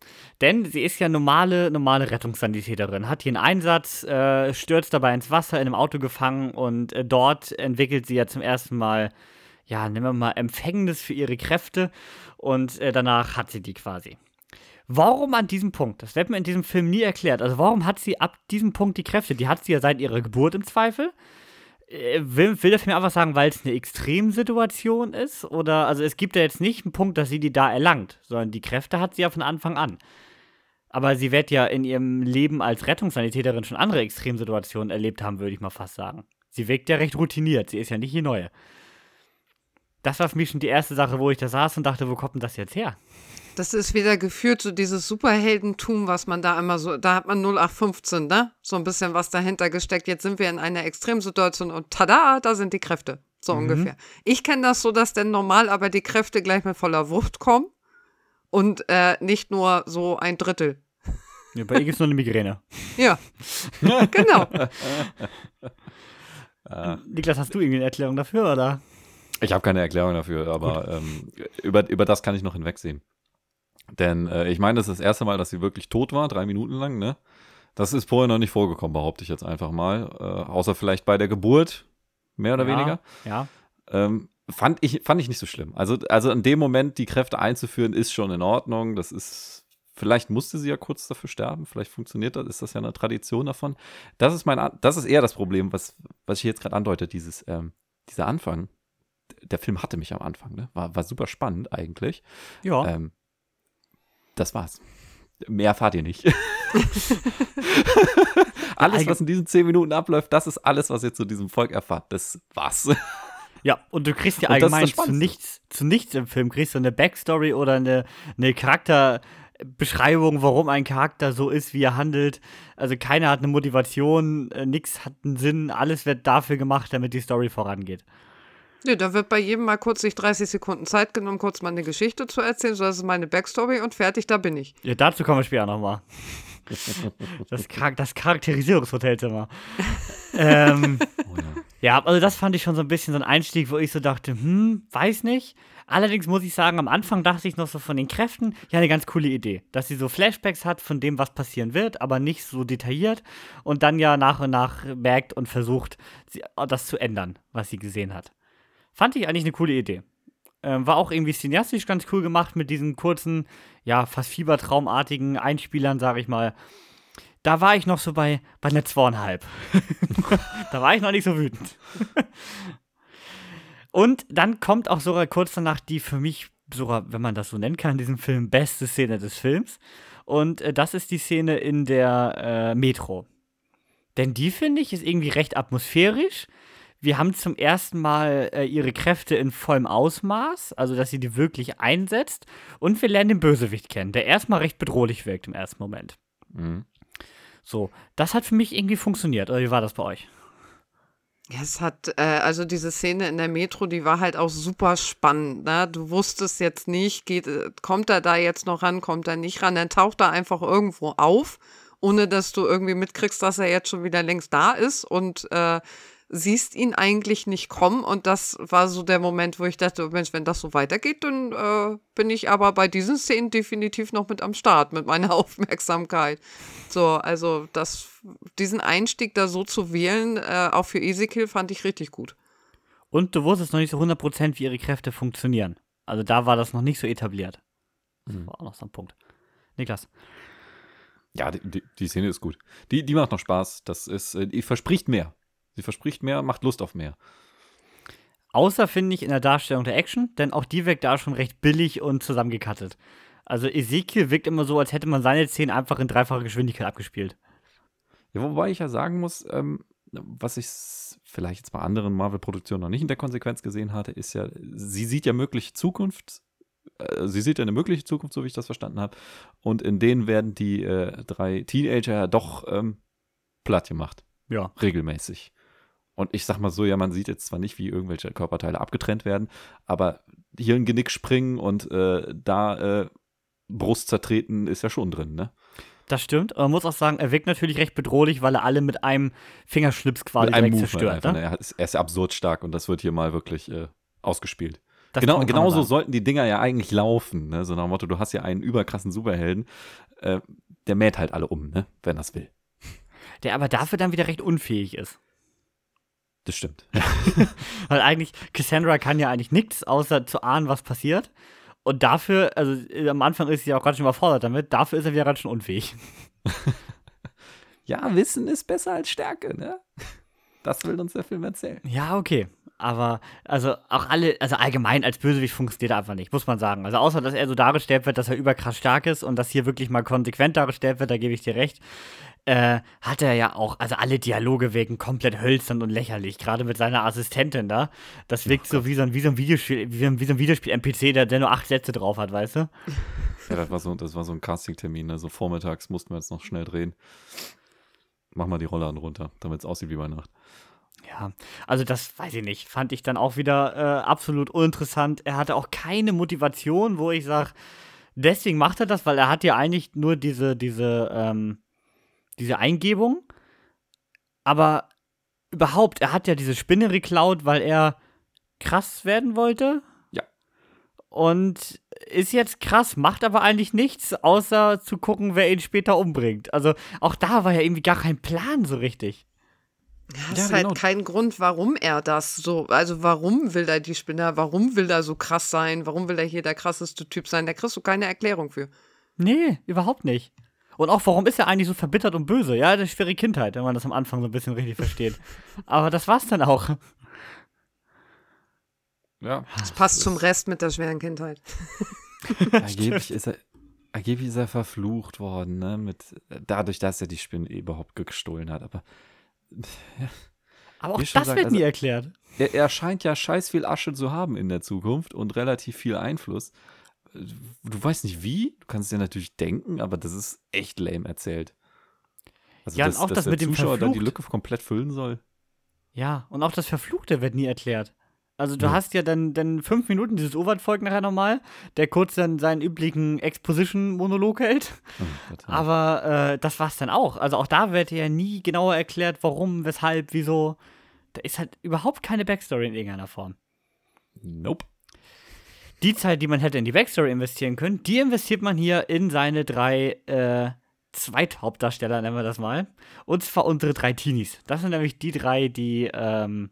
Denn sie ist ja normale, normale Rettungssanitäterin, hat hier einen Einsatz, äh, stürzt dabei ins Wasser, in einem Auto gefangen und äh, dort entwickelt sie ja zum ersten Mal, ja, nehmen wir mal Empfängnis für ihre Kräfte und äh, danach hat sie die quasi. Warum an diesem Punkt? Das wird mir in diesem Film nie erklärt. Also warum hat sie ab diesem Punkt die Kräfte? Die hat sie ja seit ihrer Geburt im Zweifel. Äh, Will, will der Film einfach sagen, weil es eine Extremsituation ist? Oder, also es gibt ja jetzt nicht einen Punkt, dass sie die da erlangt, sondern die Kräfte hat sie ja von Anfang an. Aber sie wird ja in ihrem Leben als Rettungssanitäterin schon andere Extremsituationen erlebt haben, würde ich mal fast sagen. Sie wirkt ja recht routiniert, sie ist ja nicht die Neue. Das war für mich schon die erste Sache, wo ich da saß und dachte, wo kommt denn das jetzt her? Das ist wieder geführt, so dieses Superheldentum, was man da immer so, da hat man 0815, ne? So ein bisschen was dahinter gesteckt. Jetzt sind wir in einer Extremsituation und tada, da sind die Kräfte. So ungefähr. Ich kenne das so, dass denn normal aber die Kräfte gleich mit voller Wucht kommen und äh, nicht nur so ein Drittel. Ja, bei ihr gibt es nur eine Migräne. Ja, genau. Niklas, hast du irgendwie eine Erklärung dafür, oder? Ich habe keine Erklärung dafür, aber ähm, über, über das kann ich noch hinwegsehen. Denn äh, ich meine, das ist das erste Mal, dass sie wirklich tot war, drei Minuten lang, ne? Das ist vorher noch nicht vorgekommen, behaupte ich jetzt einfach mal. Äh, außer vielleicht bei der Geburt, mehr oder ja, weniger. Ja. Ähm, fand, ich, fand ich nicht so schlimm. Also, also in dem Moment die Kräfte einzuführen, ist schon in Ordnung. Das ist, vielleicht musste sie ja kurz dafür sterben. Vielleicht funktioniert das, ist das ja eine Tradition davon. Das ist mein, das ist eher das Problem, was, was ich jetzt gerade andeute, dieses, ähm, dieser Anfang. Der Film hatte mich am Anfang, ne? War, war super spannend eigentlich. Ja. Ähm, das war's. Mehr erfahrt ihr nicht. alles, was in diesen zehn Minuten abläuft, das ist alles, was ihr zu diesem Volk erfahrt. Das war's. Ja, und du kriegst ja allgemein zu nichts, zu nichts im Film, kriegst du eine Backstory oder eine, eine Charakterbeschreibung, warum ein Charakter so ist, wie er handelt. Also keiner hat eine Motivation, äh, nichts hat einen Sinn, alles wird dafür gemacht, damit die Story vorangeht. Nee, da wird bei jedem mal kurz sich 30 Sekunden Zeit genommen, kurz mal eine Geschichte zu erzählen. So, das ist meine Backstory und fertig, da bin ich. Ja, dazu kommen wir später nochmal. Das, Char das Charakterisierungshotelzimmer. ähm, Oh ja. ja, also das fand ich schon so ein bisschen so ein Einstieg, wo ich so dachte, hm, weiß nicht. Allerdings muss ich sagen, am Anfang dachte ich noch so von den Kräften, ja, eine ganz coole Idee. Dass sie so Flashbacks hat von dem, was passieren wird, aber nicht so detailliert und dann ja nach und nach merkt und versucht, sie, das zu ändern, was sie gesehen hat. Fand ich eigentlich eine coole Idee. Ähm, war auch irgendwie cineastisch ganz cool gemacht mit diesen kurzen, ja, fast fiebertraumartigen Einspielern, sag ich mal. Da war ich noch so bei, bei einer zweieinhalb. da war ich noch nicht so wütend. Und dann kommt auch sogar kurz danach die für mich, sogar, wenn man das so nennen kann, in diesem Film, beste Szene des Films. Und äh, das ist die Szene in der äh, Metro. Denn die, finde ich, ist irgendwie recht atmosphärisch. Wir haben zum ersten Mal äh, ihre Kräfte in vollem Ausmaß, also dass sie die wirklich einsetzt. Und wir lernen den Bösewicht kennen, der erstmal recht bedrohlich wirkt im ersten Moment. Mhm. So, das hat für mich irgendwie funktioniert. Oder wie war das bei euch? Ja, es hat, äh, also diese Szene in der Metro, die war halt auch super spannend. Ne? Du wusstest jetzt nicht, geht, äh, kommt er da jetzt noch ran, kommt er nicht ran, dann taucht er einfach irgendwo auf, ohne dass du irgendwie mitkriegst, dass er jetzt schon wieder längst da ist und äh, siehst ihn eigentlich nicht kommen. Und das war so der Moment, wo ich dachte, Mensch, wenn das so weitergeht, dann äh, bin ich aber bei diesen Szenen definitiv noch mit am Start, mit meiner Aufmerksamkeit. So, also das, diesen Einstieg da so zu wählen, äh, auch für Ezekiel, fand ich richtig gut. Und du wusstest noch nicht so 100%, wie ihre Kräfte funktionieren. Also da war das noch nicht so etabliert. Das Mhm. war auch noch so ein Punkt. Niklas. Ja, die, die, die Szene ist gut. Die, die macht noch Spaß. Das ist, äh, die verspricht mehr. Sie verspricht mehr, macht Lust auf mehr. Außer finde ich in der Darstellung der Action, denn auch die wirkt da schon recht billig und zusammengekattet. Also Ezekiel wirkt immer so, als hätte man seine Szenen einfach in dreifacher Geschwindigkeit abgespielt. Ja, wobei ich ja sagen muss, ähm, was ich vielleicht jetzt bei anderen Marvel-Produktionen noch nicht in der Konsequenz gesehen hatte, ist ja, sie sieht ja mögliche Zukunft. äh, Sie sieht ja eine mögliche Zukunft, so wie ich das verstanden habe. Und in denen werden die äh, drei Teenager ja doch ähm, platt gemacht. Ja. regelmäßig. Und ich sag mal so, ja, man sieht jetzt zwar nicht, wie irgendwelche Körperteile abgetrennt werden, aber hier ein Genick springen und äh, da äh, Brust zertreten ist ja schon drin, ne? Das stimmt. Aber man muss auch sagen, er wirkt natürlich recht bedrohlich, weil er alle mit einem Fingerschlips quasi Mit einem zerstört. einfach, Ne? ne? Er, ist, er ist absurd stark und das wird hier mal wirklich äh, ausgespielt. Das genau, genauso sollten die Dinger ja eigentlich laufen, ne? So nach dem Motto, du hast ja einen überkrassen Superhelden, äh, der mäht halt alle um, ne? Wenn das will. Der aber dafür dann wieder recht unfähig ist. Das stimmt. Weil eigentlich, Cassandra kann ja eigentlich nichts, außer zu ahnen, was passiert. Und dafür, also äh, am Anfang ist sie ja auch ganz schön überfordert damit, dafür ist er wieder ganz schön unfähig. Ja, Wissen ist besser als Stärke, ne? Das will uns der Film erzählen. Ja, okay. Aber, also auch alle, also allgemein als Bösewicht funktioniert er einfach nicht, muss man sagen. Also außer, dass er so dargestellt wird, dass er überkrass stark ist und dass hier wirklich mal konsequent dargestellt wird, da gebe ich dir recht, äh, hat er ja auch, also alle Dialoge wirken komplett hölzern und lächerlich, gerade mit seiner Assistentin da. Das wirkt so wie so ein, wie so ein Videospiel, wie so ein, wie so ein Videospiel-NPC, der, der nur acht Sätze drauf hat, weißt du? Ja, das war so, das war so ein Casting-Termin. Also vormittags mussten wir jetzt noch schnell drehen. Mach mal die Rollladen runter, damit es aussieht wie bei Nacht. Ja, also das weiß ich nicht. Fand ich dann auch wieder äh, absolut uninteressant. Er hatte auch keine Motivation, wo ich sage, deswegen macht er das, weil er hat ja eigentlich nur diese, diese, ähm, diese Eingebung. Aber überhaupt, er hat ja diese Spinne geklaut, weil er krass werden wollte. Ja. Und ist jetzt krass, macht aber eigentlich nichts, außer zu gucken, wer ihn später umbringt. Also auch da war ja irgendwie gar kein Plan so richtig. Ja, Ja, es ist genau. halt kein Grund, warum er das so, also warum will er die Spinner, warum will er so krass sein, warum will er hier der krasseste Typ sein, da kriegst du keine Erklärung für. Nee, überhaupt nicht. Und auch, warum ist er eigentlich so verbittert und böse? Ja, ist schwere Kindheit, wenn man das am Anfang so ein bisschen richtig versteht. Aber das war's dann auch. Ja. Das passt zum Rest mit der schweren Kindheit. Angeblich ist er, angeblich ist er verflucht worden, ne? Mit, dadurch, dass er die Spinne überhaupt gestohlen hat. Aber Aber auch das gesagt, wird also- nie erklärt. er, er scheint ja scheiß viel Asche zu haben in der Zukunft und relativ viel Einfluss. Du weißt nicht wie, du kannst dir natürlich denken, aber das ist echt lame erzählt. Also, Ja, und dass, auch das mit dem Zuschauer dann die verflucht. Lücke komplett füllen soll. Ja, und auch das Verfluchte wird nie erklärt. Also du hast ja dann, dann fünf Minuten dieses folgt nachher nochmal, der kurz dann seinen üblichen Exposition-Monolog hält. Oh, Aber äh, das war's dann auch. Also auch da wird ja nie genauer erklärt, warum, weshalb, wieso. Da ist halt überhaupt keine Backstory in irgendeiner Form. Nope. Die Zeit, die man hätte in die Backstory investieren können, die investiert man hier in seine drei äh, Zweithauptdarsteller, nennen wir das mal. Und zwar unsere drei Teenies. Das sind nämlich die drei, die ähm,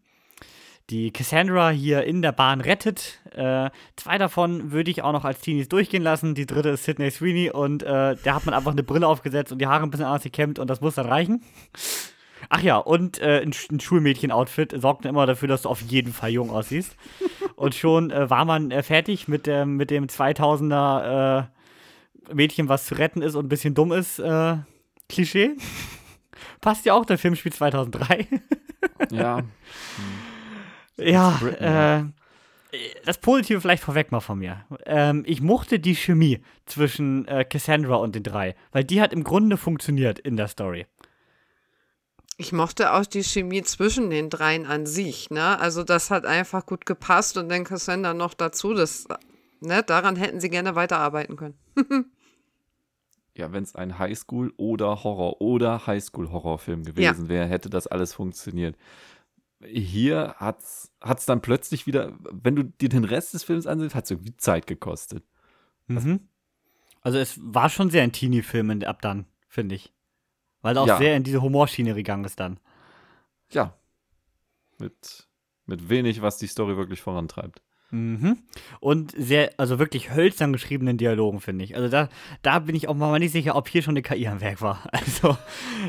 die Cassandra hier in der Bahn rettet. Äh, zwei davon würde ich auch noch als Teenies durchgehen lassen. Die dritte ist Sidney Sweeney und äh, da hat man einfach eine Brille aufgesetzt und die Haare ein bisschen anders gekämmt und das muss dann reichen. Ach ja, und äh, ein, ein Schulmädchen-Outfit sorgt immer dafür, dass du auf jeden Fall jung aussiehst. Und schon äh, war man äh, fertig mit, dem mit dem 2000er äh, Mädchen, was zu retten ist und ein bisschen dumm ist. Klischee. Passt ja auch, der Film spielt 2003. ja. Ja, äh, das Positive vielleicht vorweg mal von mir. Ähm, ich mochte die Chemie zwischen äh, Cassandra und den drei, weil die hat im Grunde funktioniert in der Story. Ich mochte auch die Chemie zwischen den dreien an sich, ne? Also das hat einfach gut gepasst und dann Cassandra noch dazu, das, ne? Daran hätten sie gerne weiterarbeiten können. ja, wenn es ein Highschool- oder Horror- oder Highschool-Horrorfilm gewesen ja. wäre, hätte das alles funktioniert hier hat es dann plötzlich wieder, wenn du dir den Rest des Films ansiehst, hat es irgendwie Zeit gekostet. Mhm. Also es war schon sehr ein Teenie-Film ab dann, finde ich. Weil er auch Ja. sehr in diese Humorschiene gegangen ist dann. Ja. Mit, mit wenig, was die Story wirklich vorantreibt. Mhm. Und sehr, also wirklich hölzern geschriebenen Dialogen, finde ich. Also da, da bin ich auch mal nicht sicher, ob hier schon eine KI am Werk war. Also,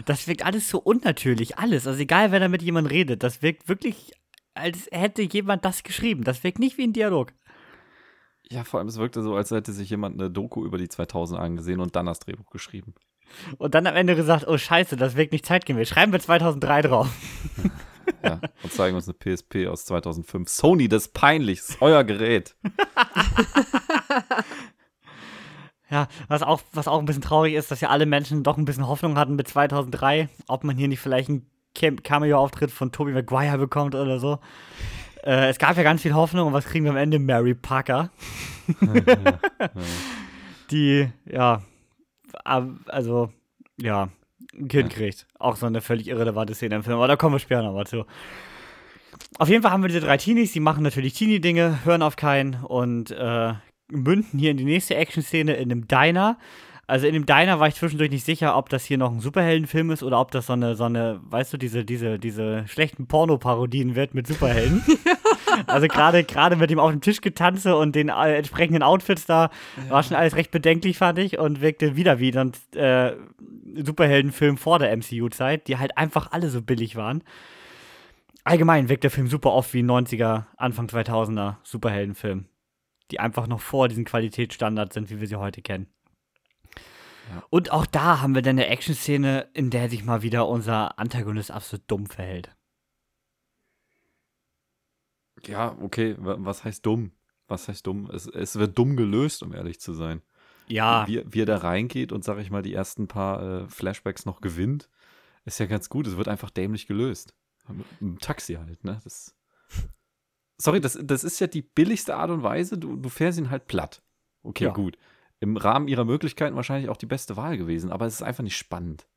das wirkt alles so unnatürlich, alles. Also egal, wer da mit jemandem redet, das wirkt wirklich, als hätte jemand das geschrieben. Das wirkt nicht wie ein Dialog. Ja, vor allem, es wirkte so, als hätte sich jemand eine Doku über die 2000 angesehen und dann das Drehbuch geschrieben. Und dann am Ende gesagt, oh scheiße, das wirkt nicht zeitgemäß. Schreiben wir 2003 drauf. Ja, und zeigen uns eine PSP aus 2005. Sony, das ist peinlich, das ist euer Gerät. Ja, was auch, was auch ein bisschen traurig ist, dass ja alle Menschen doch ein bisschen Hoffnung hatten mit 2003, ob man hier nicht vielleicht einen Cam- Cameo-Auftritt von Tobey Maguire bekommt oder so. Äh, es gab ja ganz viel Hoffnung und was kriegen wir am Ende? Mary Parker. Die, ja, also, ja, ein Kind Ja. kriegt. Auch so eine völlig irrelevante Szene im Film, aber da kommen wir später nochmal zu. Auf jeden Fall haben wir diese drei Teenies, die machen natürlich Teenie-Dinge, hören auf keinen und äh, münden hier in die nächste Action-Szene in einem Diner. Also in dem Diner war ich zwischendurch nicht sicher, ob das hier noch ein Superheldenfilm ist oder ob das so eine, so eine, weißt du, diese, diese, diese schlechten Pornoparodien wird mit Superhelden. also gerade gerade mit dem auf dem Tisch getanze und den äh, entsprechenden Outfits da war schon alles recht bedenklich, fand ich, und wirkte wieder wie ein äh, Superheldenfilm vor der MCU-Zeit, die halt einfach alle so billig waren. Allgemein wirkt der Film super oft wie ein 90er, Anfang 2000er Superheldenfilm, die einfach noch vor diesen Qualitätsstandards sind, wie wir sie heute kennen. Ja. Und auch da haben wir dann eine Action-Szene, in der sich mal wieder unser Antagonist absolut dumm verhält. Ja, okay, wa- was heißt dumm? Was heißt dumm? Es, es wird dumm gelöst, um ehrlich zu sein. Ja, Wie, wie er da reingeht und, sag ich mal, die ersten paar äh, Flashbacks noch gewinnt, ist ja ganz gut. Es wird einfach dämlich gelöst. Einem Taxi halt, ne? Das, sorry, das, das ist ja die billigste Art und Weise. Du, du fährst ihn halt platt. Okay, Ja. gut. Im Rahmen ihrer Möglichkeiten wahrscheinlich auch die beste Wahl gewesen, aber es ist einfach nicht spannend.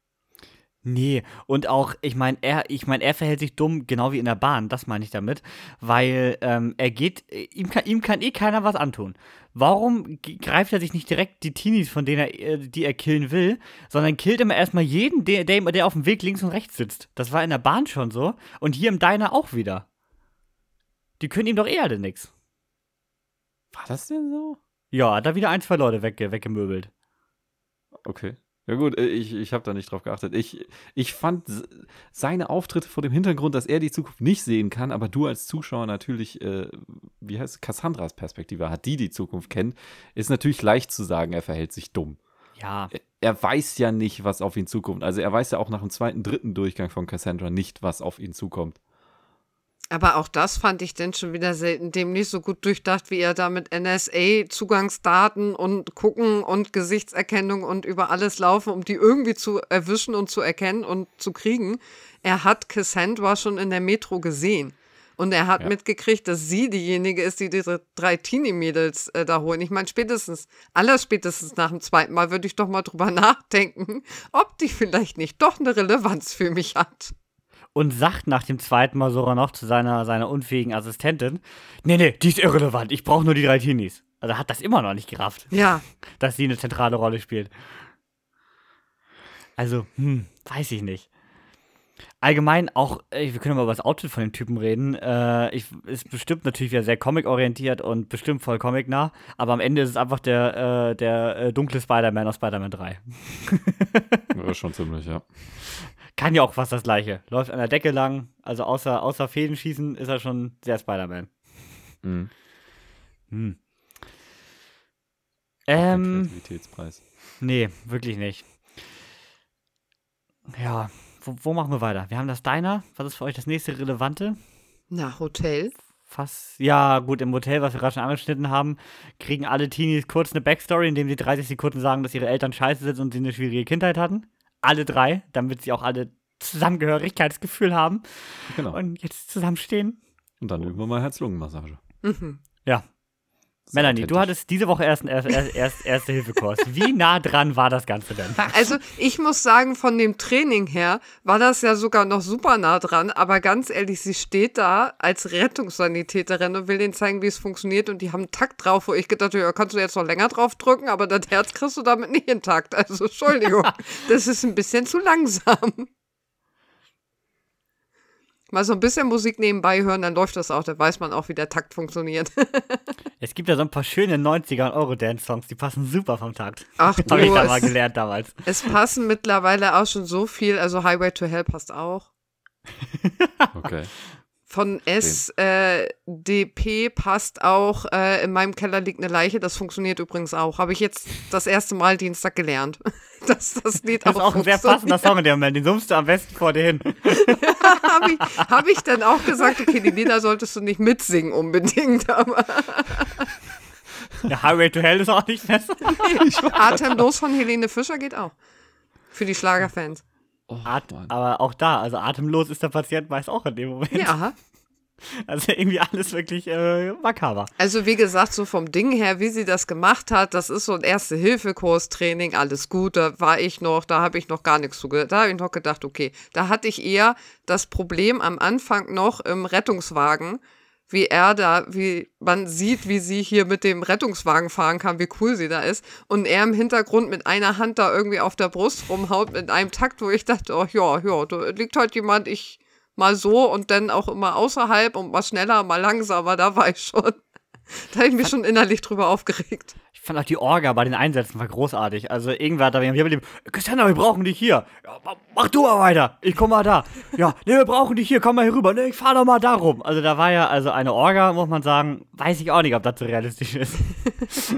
Nee, und auch, ich meine, er, ich meine, er verhält sich dumm, genau wie in der Bahn, das meine ich damit, weil ähm, er geht, äh, ihm kann, ihm kann eh keiner was antun. Warum greift er sich nicht direkt die Teenies, von denen er, äh, die er killen will, sondern killt immer erstmal jeden, der, der, auf dem Weg links und rechts sitzt. Das war in der Bahn schon so und hier im Diner auch wieder. Die können ihm doch eh alle nix. War das denn so? Ja, hat da wieder ein, zwei Leute wegge weggemöbelt. Okay. Ja gut, äh, ich, ich habe da nicht drauf geachtet. Ich, ich fand seine Auftritte vor dem Hintergrund, dass er die Zukunft nicht sehen kann, aber du als Zuschauer natürlich, äh, wie heißt es, Cassandras Perspektive hat, die die Zukunft kennt, ist natürlich leicht zu sagen, er verhält sich dumm. Ja, Er, er weiß ja nicht, was auf ihn zukommt. Also er weiß ja auch nach dem zweiten, dritten Durchgang von Cassandra nicht, was auf ihn zukommt. Aber auch das fand ich dann schon wieder selten dem nicht so gut durchdacht, wie er da mit NSA-Zugangsdaten und gucken und Gesichtserkennung und über alles laufen, um die irgendwie zu erwischen und zu erkennen und zu kriegen. Er hat Cassandra schon in der Metro gesehen. Und er hat Ja. mitgekriegt, dass sie diejenige ist, die diese drei Teenie-Mädels äh, da holen. Ich meine, spätestens, allerspätestens nach dem zweiten Mal würde ich doch mal drüber nachdenken, ob die vielleicht nicht doch eine Relevanz für mich hat. Und sagt nach dem zweiten Mal sogar noch zu seiner, seiner unfähigen Assistentin: Nee, nee, die ist irrelevant. Ich brauche nur die drei Teenies. Also hat das immer noch nicht gerafft, Ja, dass sie eine zentrale Rolle spielt. Also, hm, weiß ich nicht. Allgemein auch, wir können mal über das Outfit von dem Typen reden. Äh, ich, ist bestimmt natürlich wieder sehr comic-orientiert und bestimmt voll comicnah, aber am Ende ist es einfach der, äh, der äh, dunkle Spider-Man aus Spider-Man 3. Ja, schon ziemlich, ja. Kann ja auch fast das gleiche. Läuft an der Decke lang, also außer, außer Fäden schießen ist er schon sehr Spider-Man. Mhm. Hm. Ähm, Kreativitätspreis. nee, wirklich nicht. Ja, wo, wo machen wir weiter? Wir haben das Diner. Was ist für euch das nächste Relevante? na, Hotel. Fast, ja, gut, im Hotel, was wir gerade schon angeschnitten haben, kriegen alle Teenies kurz eine Backstory, indem sie 30 Sekunden sagen, dass ihre Eltern scheiße sind und sie eine schwierige Kindheit hatten. Alle drei, damit sie auch alle Zusammengehörigkeitsgefühl haben Genau. und jetzt zusammenstehen. Und dann üben wir mal Herz-Lungen-Massage. Mhm. Ja. Melanie, du hattest diese Woche erst einen erst, erst, Erste-Hilfe-Kurs. Wie nah dran war das Ganze denn? Also ich muss sagen, von dem Training her war das ja sogar noch super nah dran. Aber ganz ehrlich, sie steht da als Rettungssanitäterin und will denen zeigen, wie es funktioniert. Und die haben einen Takt drauf, wo ich gedacht habe, ja, kannst du jetzt noch länger drauf drücken, aber das Herz kriegst du damit nicht intakt. Also Entschuldigung, das ist ein bisschen zu langsam. Mal so ein bisschen Musik nebenbei hören, dann läuft das auch. Da weiß man auch, wie der Takt funktioniert. Es gibt ja so ein paar schöne 90er und Eurodance-Songs, die passen super vom Takt. Ach du, Habe ich da mal gelernt damals. es passen mittlerweile auch schon so viel. Also Highway to Hell passt auch. Okay. Von SDP passt auch, äh, in meinem Keller liegt eine Leiche, das funktioniert übrigens auch. Habe ich jetzt das erste Mal Dienstag gelernt, dass das Lied Das ist auch ein sehr passender. Song in dem Moment. Den summst du am besten vor dir hin. Habe ich, hab ich dann auch gesagt, okay, die Lieder solltest du nicht mitsingen unbedingt, aber Der Highway to Hell ist auch nicht besser. Atemlos von Helene Fischer geht auch. Für die Schlagerfans. Oh, At Mann. aber auch da, also atemlos ist der Patient meist auch in dem Moment. Ja, Also irgendwie alles wirklich äh, makaber. also wie gesagt, so vom Ding her, wie sie das gemacht hat, das ist so ein Erste-Hilfe-Kurs-Training, alles gut, da war ich noch, da habe ich noch gar nichts zugehört. Da habe ich noch gedacht, okay, da hatte ich eher das Problem am Anfang noch im Rettungswagen, wie er da, wie man sieht, wie sie hier mit dem Rettungswagen fahren kann, wie cool sie da ist. Und er im Hintergrund mit einer Hand da irgendwie auf der Brust rumhaut mit einem Takt, wo ich dachte, oh ja, ja, da liegt heute jemand, ich mal so und dann auch immer außerhalb und mal schneller, mal langsamer, da war ich schon. Da habe ich mich schon innerlich drüber aufgeregt. Ich fand auch die Orga bei den Einsätzen war großartig. Also irgendwer hat da wir mit dem, Cassandra, wir brauchen dich hier. Ja, ma- mach du mal weiter. Ich komm mal da. Ja, nee, wir brauchen dich hier. Komm mal hier rüber. Nee, ich fahr doch mal da rum. Also da war ja also eine Orga, muss man sagen, weiß ich auch nicht, ob das so realistisch ist.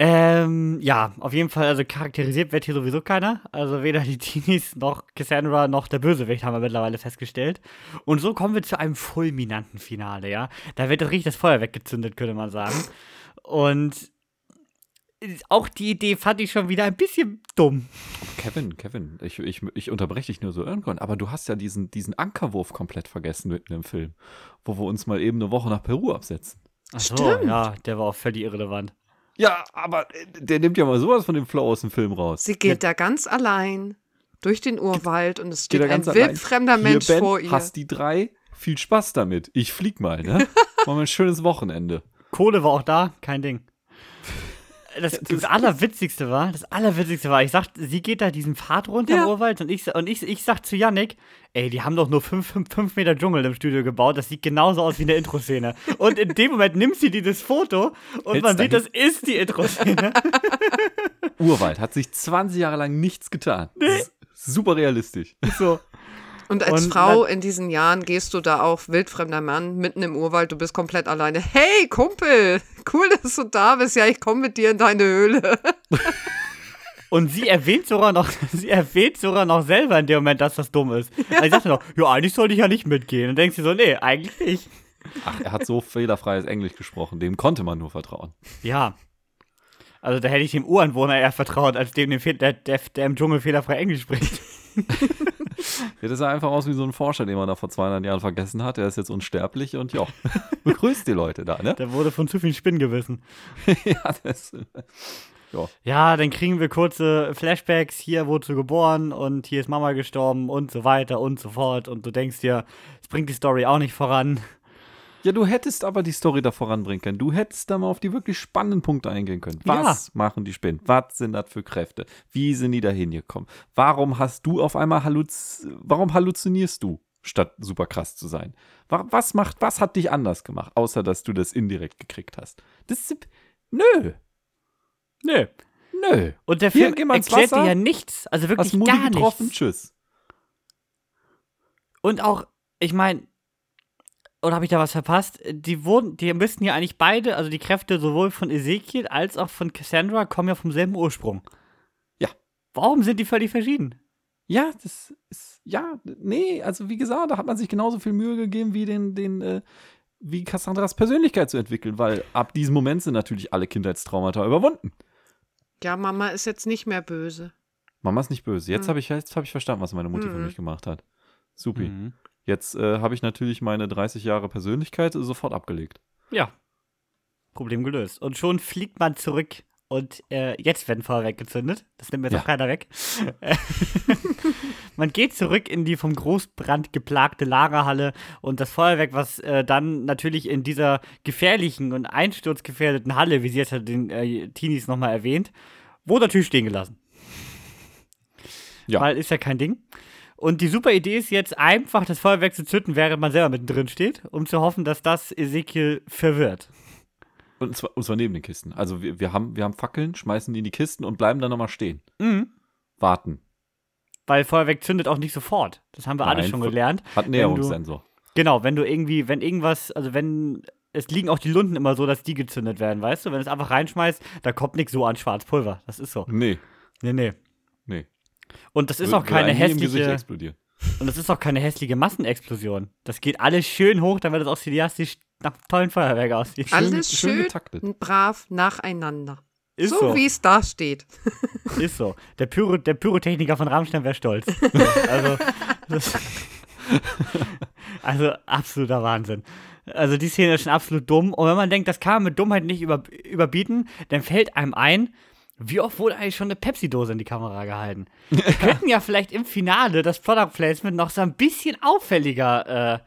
ähm, ja, auf jeden Fall, also charakterisiert wird hier sowieso keiner. Also weder die Teenies noch Cassandra noch der Bösewicht haben wir mittlerweile festgestellt. Und so kommen wir zu einem fulminanten Finale, ja. Da wird richtig das Feuer weggezündet, könnte man sagen. Und auch die Idee fand ich schon wieder ein bisschen dumm. Kevin, Kevin, ich, ich, ich unterbreche dich nur so irgendwann, aber du hast ja diesen, diesen Ankerwurf komplett vergessen mitten im Film, wo wir uns mal eben eine Woche nach Peru absetzen. Ach so, Stimmt. ja, der war auch völlig irrelevant. Ja, aber äh, der nimmt ja mal sowas von dem Flow aus dem Film raus. Sie geht da ganz allein durch den Urwald und es steht ein ganz allein. wildfremder Hier, Mensch ben, vor ihr. Hast die drei? Viel Spaß damit. Ich flieg mal, ne? Machen wir ein schönes Wochenende. Kohle war auch da, kein Ding. Das, das Allerwitzigste war, das Allerwitzigste war, ich sag, sie geht da diesen Pfad runter Ja. im Urwald und ich, und ich, ich sag zu Yannick, ey, die haben doch nur 5 fünf, fünf Meter Dschungel im Studio gebaut, das sieht genauso aus wie in der Intro-Szene. Und in dem Moment nimmt sie dieses Foto und Hält's man sieht, dahin. das ist die Intro-Szene. Urwald hat sich 20 Jahre lang nichts getan. Das ist Super realistisch. so. Und als Und Frau in diesen Jahren gehst du da auch wildfremder Mann mitten im Urwald, du bist komplett alleine. Hey, Kumpel, cool, dass du da bist. Ja, ich komme mit dir in deine Höhle. Und sie erwähnt sogar noch, sie erwähnt sogar noch selber in dem Moment, dass das dumm ist. Also ich sagte noch, ja, eigentlich sollte ich ja nicht mitgehen. Und denkst du so, nee, eigentlich nicht. Ach, er hat so fehlerfreies Englisch gesprochen. Dem konnte man nur vertrauen. Ja. Also da hätte ich dem Uranwohner eher vertraut, als dem, dem der, der, der im Dschungel fehlerfrei Englisch spricht. Ja, das sah einfach aus wie so ein Forscher, den man da vor 200 Jahren vergessen hat. Der ist jetzt unsterblich und ja, begrüßt die Leute da, ne? Der wurde von zu vielen Spinnen gebissen. ja, das. Ja. Ja, dann kriegen wir kurze Flashbacks. Hier wurde geboren und hier ist Mama gestorben und so weiter und so fort. Und du denkst dir, es bringt die Story auch nicht voran. Ja, du hättest aber die Story da voranbringen können. Du hättest da mal auf die wirklich spannenden Punkte eingehen können. Was machen die Spinnen? Was sind das für Kräfte? Wie sind die da hingekommen? Warum hast du auf einmal Halluz warum halluzinierst du, statt super krass zu sein? Wa- Was macht, was hat dich anders gemacht, außer dass du das indirekt gekriegt hast? Das ist, nö, Nö. nö. Und der Hier, Film ins erklärt dir Wasser. ja nichts. Also wirklich gar nichts. Tschüss. Und auch, ich meine, oder habe ich da was verpasst? Die wurden, die müssten ja eigentlich beide, also die Kräfte sowohl von Ezekiel als auch von Cassandra kommen ja vom selben Ursprung. Ja. Warum sind die völlig verschieden? Ja, das ist, ja, nee, also wie gesagt, da hat man sich genauso viel Mühe gegeben, wie den, den, äh, wie Cassandras Persönlichkeit zu entwickeln, weil ab diesem Moment sind natürlich alle Kindheitstraumata überwunden. Ja, Mama ist jetzt nicht mehr böse. Mama ist nicht böse. Jetzt Hm. habe ich, jetzt hab ich verstanden, was meine Mutti für Mhm. mich gemacht hat. Supi. Mhm. Jetzt äh, habe ich natürlich meine 30 Jahre Persönlichkeit sofort abgelegt. Ja. Problem gelöst. Und schon fliegt man zurück und äh, jetzt werden Feuerwerk gezündet. Das nimmt mir jetzt Ja. auch keiner weg. man geht zurück in die vom Großbrand geplagte Lagerhalle und das Feuerwerk, was äh, dann natürlich in dieser gefährlichen und einsturzgefährdeten Halle, wie sie jetzt hat den äh, Teenies nochmal erwähnt, wurde natürlich stehen gelassen. Ja. Weil ist ja kein Ding. Und die super Idee ist jetzt einfach, das Feuerwerk zu zünden, während man selber mittendrin steht, um zu hoffen, dass das Ezekiel verwirrt. Und zwar, und zwar neben den Kisten. Also wir, wir, haben, wir haben Fackeln, schmeißen die in die Kisten und bleiben dann nochmal stehen. Mhm. Warten. Weil Feuerwerk zündet auch nicht sofort. Das haben wir alle Nein, schon Fe- gelernt. Hat Näherungssensor. Genau, wenn du irgendwie, wenn irgendwas, also wenn, es liegen auch die Lunden immer so, dass die gezündet werden, weißt du? Wenn du es einfach reinschmeißt, da kommt nichts so an Schwarzpulver. Das ist so. Nee, Nee, nee. nee. Und das ist Würde- auch keine hässliche, explodieren. und das ist auch keine hässliche Massenexplosion. Das geht alles schön hoch, damit es auch cineastisch nach tollen Feuerwerk aussieht. Alles schön schön, getaktet. brav nacheinander. Ist so, so. wie es da steht. Ist so. Der, Pyro, der Pyrotechniker von Rammstein wäre stolz. also, das, also, absoluter Wahnsinn. Also, die Szene ist schon absolut dumm. Und wenn man denkt, das kann man mit Dummheit nicht über, überbieten, dann fällt einem ein, wie oft wurde eigentlich schon eine Pepsi-Dose in die Kamera gehalten? Wir könnten ja vielleicht im Finale das Product Placement noch so ein bisschen auffälliger äh,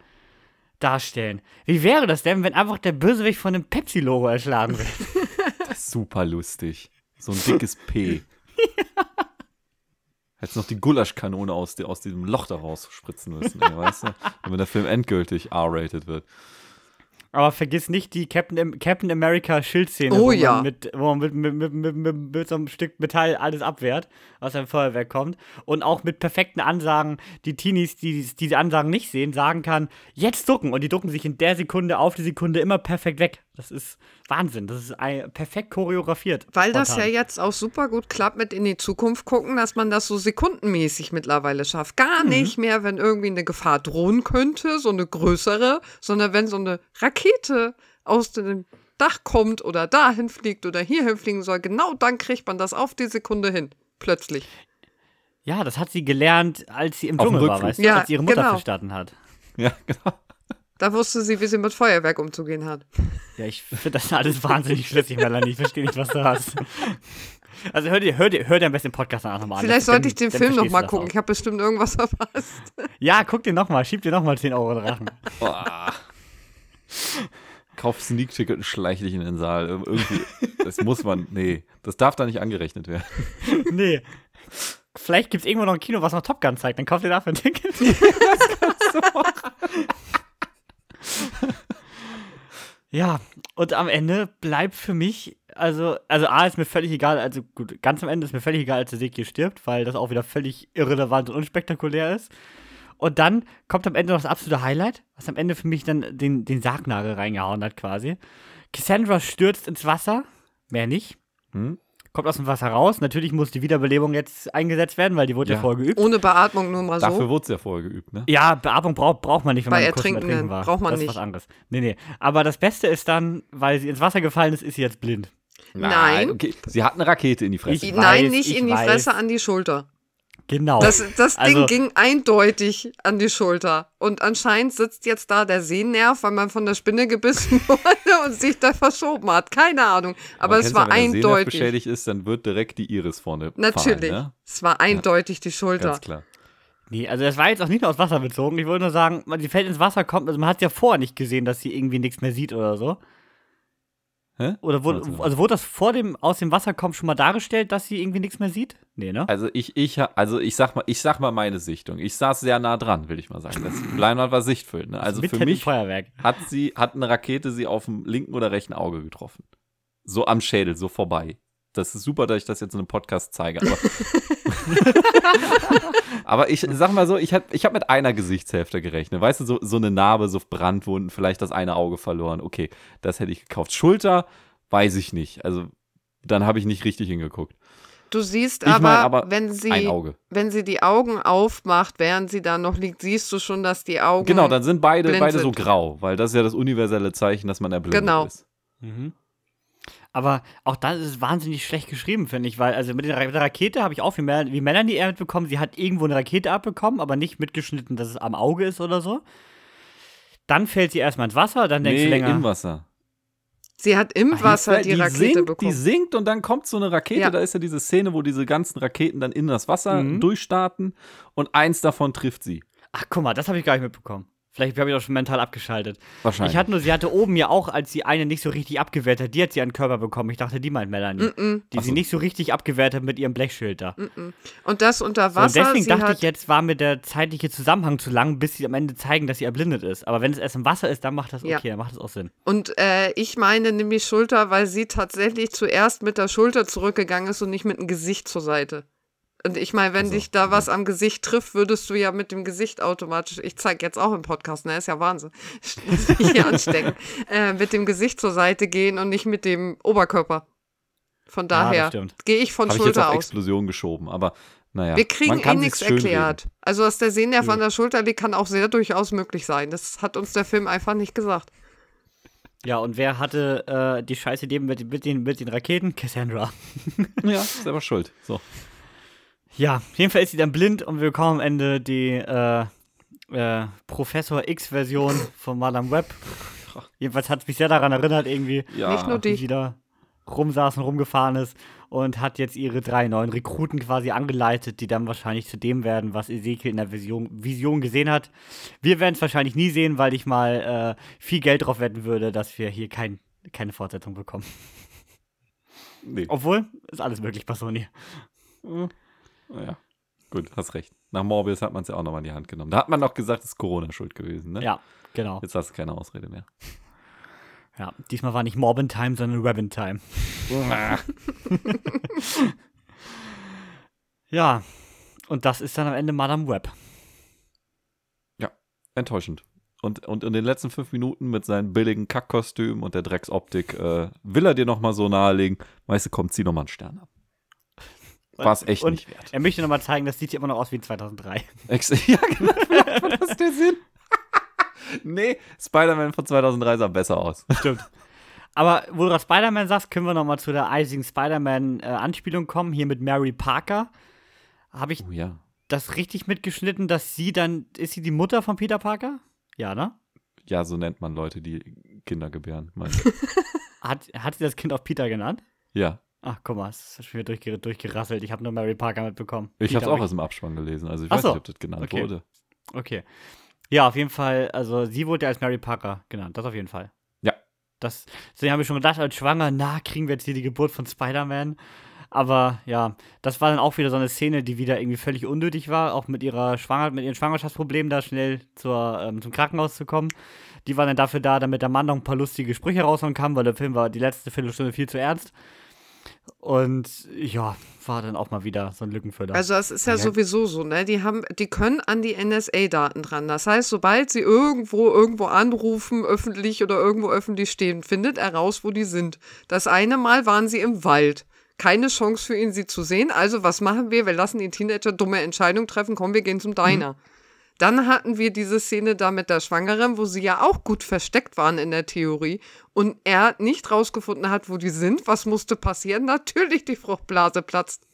darstellen. Wie wäre das denn, wenn einfach der Bösewicht von einem Pepsi-Logo erschlagen wird? Super lustig. So ein dickes P. Hättest noch die Gulaschkanone aus, aus diesem Loch da rausspritzen müssen, ey, weißt du? Damit der Film endgültig R-rated wird. Aber vergiss nicht die Captain, Captain America Schildszene, Oh wo ja. man, mit, wo man mit, mit, mit, mit, mit, so einem Stück Metall alles abwehrt, aus einem Feuerwerk kommt. Und auch mit perfekten Ansagen, die Teenies, die diese Ansagen nicht sehen, sagen kann, jetzt ducken. Und die ducken sich in der Sekunde auf die Sekunde immer perfekt weg. Das ist Wahnsinn. Das ist perfekt choreografiert. Weil das ja spontan. jetzt auch super gut klappt mit in die Zukunft gucken, dass man das so sekundenmäßig mittlerweile schafft. Gar Mhm. nicht mehr, wenn irgendwie eine Gefahr drohen könnte, so eine größere, sondern wenn so eine Rakete aus dem Dach kommt oder dahin fliegt oder hierhin fliegen soll, genau dann kriegt man das auf die Sekunde hin. Plötzlich. Ja, das hat sie gelernt, als sie im Dschungel war, weißt du, Ja, als ihre Mutter genau. verstanden hat. Ja, genau. Da wusste sie, wie sie mit Feuerwerk umzugehen hat. Ja, ich finde das alles wahnsinnig schlüssig, Melanie. Ich verstehe nicht, was du hast. Also hör dir, hör dir, hör dir am besten den Podcast danach nochmal an. Vielleicht sollte ich den dann Film noch verstehst mal du das gucken. auch. Ich habe bestimmt irgendwas verpasst. Ja, guck dir nochmal, schieb dir nochmal 10 Euro in den Rachen. Boah. Kauf Sneak-Ticket und schleich dich in den Saal. Ir- Irgendwie, das muss man, nee, das darf da nicht angerechnet werden. nee. Vielleicht gibt es irgendwo noch ein Kino, was noch Top Gun zeigt. Dann kauft ihr dafür ein Ticket. ja, und am Ende bleibt für mich, also, also A ist mir völlig egal, also gut, ganz am Ende ist mir völlig egal, als Ezekiel stirbt, weil das auch wieder völlig irrelevant und unspektakulär ist. Und dann kommt am Ende noch das absolute Highlight, was am Ende für mich dann den, den Sargnagel reingehauen hat quasi. Cassandra stürzt ins Wasser, mehr nicht. Hm? Kommt aus dem Wasser raus. Natürlich muss die Wiederbelebung jetzt eingesetzt werden, weil die wurde ja, Ja. vorher geübt. Ohne Beatmung nur mal Dafür so. wurde es ja vorher geübt, ne? Ja, Beatmung braucht, braucht man nicht, wenn Bei man Ertrinkenden Ertrinken war. braucht man das ist nicht. was anderes. Nee, nee. Aber das Beste ist dann, weil sie ins Wasser gefallen ist, ist sie jetzt blind. Nein. Okay. Sie hat eine Rakete in die Fresse. Ich Nein, weiß, nicht ich in die weiß. Fresse, an die Schulter. Genau. Das, das Ding Also- ging eindeutig an die Schulter. Und anscheinend sitzt jetzt da der Sehnerv, weil man von der Spinne gebissen wurde und sich da verschoben hat. Keine Ahnung. Aber es war ja, wenn der Sehnerv eindeutig. beschädigt ist, dann wird direkt die Iris vorne Natürlich. Fallen, ne? Es war eindeutig die Schulter. Ganz klar. Nee, also das war jetzt auch nicht nur aus Wasser bezogen. Ich wollte nur sagen, man- sie fällt ins Wasser, kommt, also man hat ja vorher nicht gesehen, dass sie irgendwie nichts mehr sieht oder so. Hä? Oder wurde, Also- also wurde das vor dem, aus dem Wasser kommen schon mal dargestellt, dass sie irgendwie nichts mehr sieht? Nee, ne? Also ich, ich, also ich sag mal, ich sag mal meine Sichtung. Ich saß sehr nah dran, will ich mal sagen. Das Leinwand war sichtfüllend. Ne? Also Mitten für mich Feuerwerk. hat sie, hat eine Rakete sie auf dem linken oder rechten Auge getroffen. So am Schädel, so vorbei. Das ist super, dass ich das jetzt in einem Podcast zeige. Aber, aber ich sag mal so, ich habe ich hab mit einer Gesichtshälfte gerechnet. Weißt du, so, so eine Narbe, so Brandwunden, vielleicht das eine Auge verloren. Okay, das hätte ich gekauft. Schulter, weiß ich nicht. Also dann habe ich nicht richtig hingeguckt. Du siehst mein, aber, aber wenn Ein sie, Auge. wenn sie die Augen aufmacht, während sie da noch liegt, siehst du schon, dass die Augen. Genau, dann sind beide, beide so grau, weil das ist ja das universelle Zeichen, dass man erblindet Genau. ist. Mhm. Aber auch da ist es wahnsinnig schlecht geschrieben, finde ich, weil, also mit, den Ra- mit der Rakete habe ich auch wie, Mel wie Melanie eher mitbekommen, sie hat irgendwo eine Rakete abbekommen, aber nicht mitgeschnitten, dass es am Auge ist oder so. Dann fällt sie erstmal ins Wasser, dann denkst Nee, du länger. im Wasser. Sie hat im Ach, Wasser fällt- die, Rakete sinkt, bekommen. Die sinkt und dann kommt so eine Rakete, Ja. da ist ja diese Szene, wo diese ganzen Raketen dann in das Wasser Mhm. durchstarten und eins davon trifft sie. Ach, guck mal, das habe ich gar nicht mitbekommen. Vielleicht habe ich auch schon mental abgeschaltet. Wahrscheinlich. Ich hatte nur, sie hatte oben ja auch, als sie eine nicht so richtig abgewehrt hat, die hat sie an den Körper bekommen. Ich dachte, die meint Melanie. Mm-mm, Die Ach sie so. nicht so richtig abgewehrt hat mit ihrem Blechschild da. mm-mm. Und das unter So, und Wasser. deswegen sie dachte hat, ich, jetzt war mir der zeitliche Zusammenhang zu lang, bis sie am Ende zeigen, dass sie erblindet ist. Aber wenn es erst im Wasser ist, dann macht das okay, Ja. dann macht das auch Sinn. Und äh, ich meine nämlich Schulter, weil sie tatsächlich zuerst mit der Schulter zurückgegangen ist und nicht mit dem Gesicht zur Seite. Und ich meine, wenn Also, dich da was am Gesicht trifft, würdest du ja mit dem Gesicht automatisch, ich zeige jetzt auch im Podcast, ne, ist ja Wahnsinn, hier anstecken, äh, mit dem Gesicht zur Seite gehen und nicht mit dem Oberkörper. Von Ja, das daher stimmt. gehe ich von Habe ich jetzt Schulter auf aus. Explosion geschoben, aber naja. Wir kriegen man kann eh nichts erklärt. Also, dass der Sehnerv an der Schulter liegt, kann auch sehr durchaus möglich sein. Das hat uns der Film einfach nicht gesagt. Ja, und wer hatte äh, die scheiße Idee mit, mit, den, mit den Raketen? Cassandra. reden. Ja, selber schuld. So. Ja, auf jeden Fall ist sie dann blind und wir bekommen am Ende die äh, äh, Professor X-Version von Madame Web. Jedenfalls hat es mich sehr daran erinnert, irgendwie, Ja. Nicht nur wie die. sie da rumsaß und rumgefahren ist und hat jetzt ihre drei neuen Rekruten quasi angeleitet, die dann wahrscheinlich zu dem werden, was Ezekiel in der Vision, Vision gesehen hat. Wir werden es wahrscheinlich nie sehen, weil ich mal äh, viel Geld drauf wetten würde, dass wir hier kein, keine Fortsetzung bekommen. Nee. Obwohl, ist alles möglich bei Sony. Ja. Gut, hast recht. Nach Morbius hat man es ja auch nochmal in die Hand genommen. Da hat man noch gesagt, es ist Corona schuld gewesen, ne? Ja, genau. Jetzt hast du keine Ausrede mehr. Ja, diesmal war nicht Morbin Time, sondern Webbin Time. Ja, und das ist dann am Ende Madame Web. Enttäuschend. Und, und in den letzten fünf Minuten mit seinem billigen Kackkostüm und der Drecksoptik äh, will er dir nochmal so nahelegen, weißt du, kommt, zieh nochmal einen Stern ab. War es echt und nicht wert. Er möchte nochmal zeigen, das sieht ja immer noch aus wie 2003. Ex ja, genau. Das der Sinn? nee, Spider-Man von 2003 sah besser aus. Stimmt. Aber wo du Spider-Man sagst, können wir nochmal zu der eisigen Spider-Man-Anspielung kommen, hier mit Mary Parker. Habe ich Oh ja. das richtig mitgeschnitten, dass sie dann, ist sie die Mutter von Peter Parker? Ja, ne? Ja, so nennt man Leute, die Kinder gebären. Hat, hat sie das Kind auch Peter genannt? ja, Ach, guck mal, es ist schon wieder durchger durchgerasselt. Ich habe nur Mary Parker mitbekommen. ich habe es auch aus dem Abspann gelesen. Also ich Ach weiß so. nicht, ob das genannt Okay. wurde. Okay. Ja, auf jeden Fall, also sie wurde ja als Mary Parker genannt, das auf jeden Fall. Ja. Das, deswegen habe ich schon gedacht, als Schwanger, na, kriegen wir jetzt hier die Geburt von Spider-Man. Aber ja, das war dann auch wieder so eine Szene, die wieder irgendwie völlig unnötig war, auch mit ihrer Schwanger mit ihren Schwangerschaftsproblemen da schnell zur, ähm, zum Krankenhaus zu kommen. Die waren dann dafür da, damit der Mann noch ein paar lustige Sprüche raushauen kann, weil der Film war die letzte Viertelstunde viel zu ernst. Und ja, war dann auch mal wieder so ein Lückenfüller. Also es ist ja, Ja. sowieso so, ne? Die haben, die können an die NSA-Daten dran. Das heißt, sobald sie irgendwo irgendwo anrufen, öffentlich oder irgendwo öffentlich stehen, findet er raus, wo die sind. Das eine Mal waren sie im Wald. Keine Chance für ihn, sie zu sehen. Also was machen wir? Wir lassen den Teenager dumme Entscheidung treffen. Komm, wir gehen zum Diner. Dann hatten wir diese Szene da mit der Schwangeren, wo sie ja auch gut versteckt waren in der Theorie und er nicht rausgefunden hat, wo die sind. Was musste passieren? Natürlich, die Fruchtblase platzt.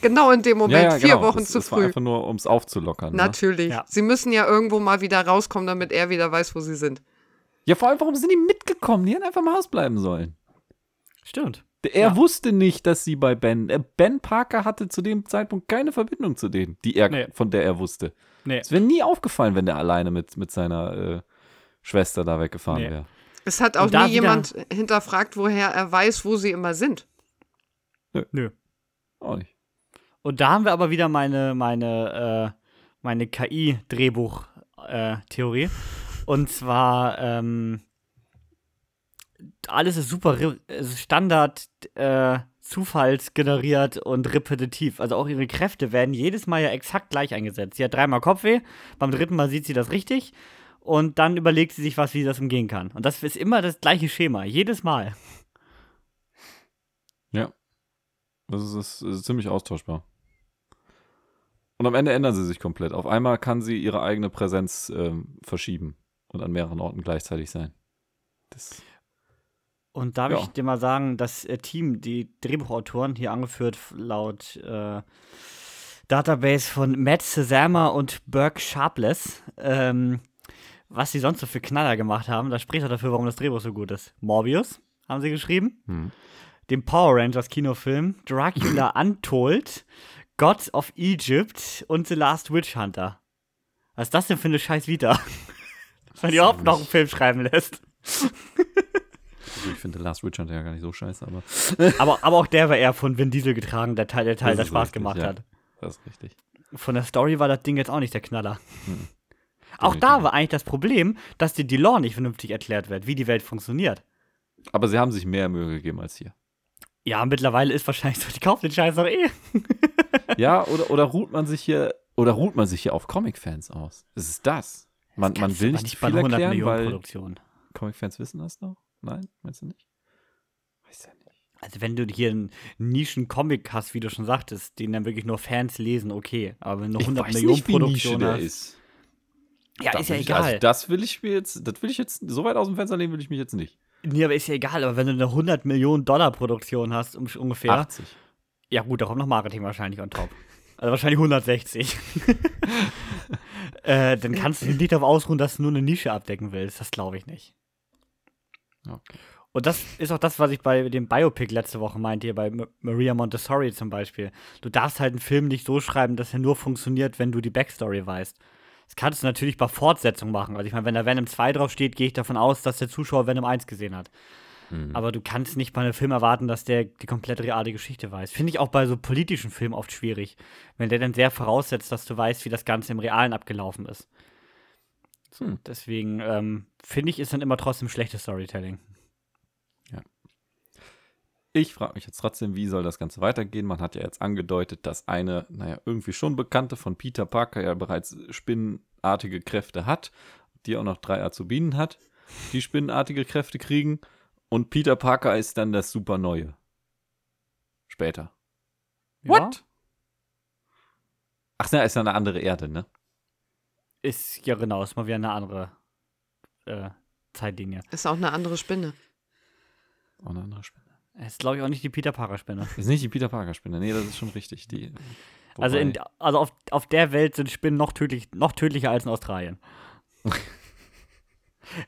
Genau in dem Moment, ja, ja, vier genau. Wochen das, zu das war früh. einfach nur, um es aufzulockern. Ne? Natürlich. Ja. Sie müssen ja irgendwo mal wieder rauskommen, damit er wieder weiß, wo sie sind. Ja, vor allem, warum sind die mitgekommen? Die hätten einfach im Haus bleiben sollen. Stimmt. Er Ja. wusste nicht, dass sie bei Ben. äh, Ben Parker hatte zu dem Zeitpunkt keine Verbindung zu denen, die er, Nee. von der er wusste. Nee. Es wäre nie aufgefallen, wenn der alleine mit, mit seiner äh, Schwester da weggefahren Nee. wäre. Es hat auch nie jemand hinterfragt, woher er weiß, wo sie immer sind. Nö. Auch nicht. Und da haben wir aber wieder meine, meine, äh, meine KI-Drehbuch-Theorie. Und zwar, ähm, alles ist super also Standard, äh, zufallsgeneriert und repetitiv. Also auch ihre Kräfte werden jedes Mal ja exakt gleich eingesetzt. Sie hat dreimal Kopfweh, beim dritten Mal sieht sie das richtig und dann überlegt sie sich was, wie sie das umgehen kann. Und das ist immer das gleiche Schema, jedes Mal. Ja. Das ist, das ist ziemlich austauschbar. Und am Ende ändern sie sich komplett. Auf einmal kann sie ihre eigene Präsenz ähm, verschieben und an mehreren Orten gleichzeitig sein. Das, Und darf Ja. ich dir mal sagen, das äh, Team, die Drehbuchautoren, hier angeführt laut äh, Database von Matt Sezama und Burke Sharpless, ähm, was sie sonst so für Knaller gemacht haben, das spricht auch dafür, warum das Drehbuch so gut ist. Morbius haben sie geschrieben, hm. den Power Rangers Kinofilm, Dracula Untold, Gods of Egypt und The Last Witch Hunter. Was ist das denn für eine scheiß Vita? Dass man überhaupt noch einen Film schreiben lässt. Also ich finde Last Hunter ja gar nicht so scheiße, aber Aber, aber auch der war eher von Vin Diesel getragen, der Teil, der Teil, Das der Spaß richtig, gemacht ja. hat. das ist richtig. Von der Story war das Ding jetzt auch nicht der Knaller. Mhm. Auch da war eigentlich das Problem, dass dir die Lore nicht vernünftig erklärt wird, wie die Welt funktioniert. Aber sie haben sich mehr Mühe gegeben als hier. Ja, mittlerweile ist wahrscheinlich so, die kaufen den Scheiß doch eh. Ja, oder, oder ruht man sich hier, oder ruht man sich hier auf Comic-Fans aus? Es ist das. Man, man Kannst will nicht bei viel einer 100 erklären, Millionen weil. Comic-Fans wissen das doch. Nein, meinst du nicht? Weiß ja nicht. Also wenn du hier einen Nischen-Comic hast, wie du schon sagtest, den dann wirklich nur Fans lesen, okay. Aber wenn du eine 100 ich weiß Millionen nicht, wie Nische Produktion der hast, ist. ja, Da ist ja ich- egal. Also das will ich mir jetzt, das will ich jetzt, so weit aus dem Fenster lehnen will ich mich jetzt nicht. nee, aber ist ja egal. Aber wenn du eine 100 Millionen Dollar Produktion hast, um, ungefähr, 80. Ja, gut, da kommt noch Marketing wahrscheinlich on top. Also wahrscheinlich 160. äh, dann kannst du dich nicht darauf ausruhen, dass du nur eine Nische abdecken willst. Das glaube ich nicht. Okay. Und das ist auch das, was ich bei dem Biopic letzte Woche meinte, hier bei M Maria Montessori zum Beispiel. Du darfst halt einen Film nicht so schreiben, dass er nur funktioniert, wenn du die Backstory weißt. Das kannst du natürlich bei Fortsetzung machen. Also ich meine, wenn da Venom 2 draufsteht, gehe ich davon aus, dass der Zuschauer Venom 1 gesehen hat. Mhm. Aber du kannst nicht bei einem Film erwarten, dass der die komplett reale Geschichte weiß. Finde ich auch bei so politischen Filmen oft schwierig, wenn der dann sehr voraussetzt, dass du weißt, wie das Ganze im Realen abgelaufen ist. Hm. Deswegen ähm, finde ich, ist dann immer trotzdem schlechtes Storytelling. Ich frage mich jetzt trotzdem, wie soll das Ganze weitergehen? Man hat ja jetzt angedeutet, dass eine, naja, irgendwie schon bekannte von Peter Parker ja bereits spinnenartige Kräfte hat, die auch noch drei Azubinen hat, die spinnenartige Kräfte kriegen. Und Peter Parker ist dann das super Neue. Später. What? Ach, na, ist ja eine andere Erde, ne? Ist, ja genau, ist mal wieder eine andere äh, Zeitlinie. Ist auch eine andere Spinne. Auch eine andere Spinne. Ist, glaube ich, auch nicht die Peter Parker-Spinne. Ist nicht die Peter Parker Spinne. Nee, das ist schon richtig. Die, Also, in, also auf, auf der Welt sind Spinnen noch, tödlich, noch tödlicher als in Australien.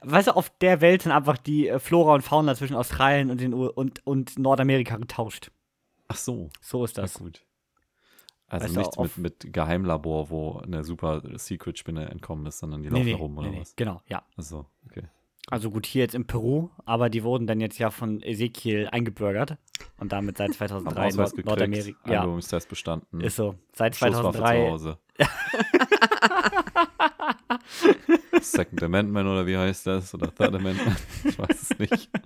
weißt du, auf der Welt sind einfach die äh, Flora und Fauna zwischen Australien und, den, U und, und Nordamerika getauscht. Ach so. So ist Na das. gut. Also Weißt nichts mit, mit Geheimlabor, wo eine super Secret-Spinne entkommen ist, sondern die Nee, laufen nee, rum oder nee, was? Genau, ja. Ach so, okay. Also gut, hier jetzt in Peru, aber die wurden dann jetzt ja von Ezekiel eingebürgert und damit seit Haben 2003 Ausweis Nord gekriegt, Nordamerika. Ja, Einbürgerungstest bestanden. ist so. Seit Schusswaffe zu 2003. Hause. Second Amendment oder wie heißt das? Oder Third Amendment? Ich weiß es nicht.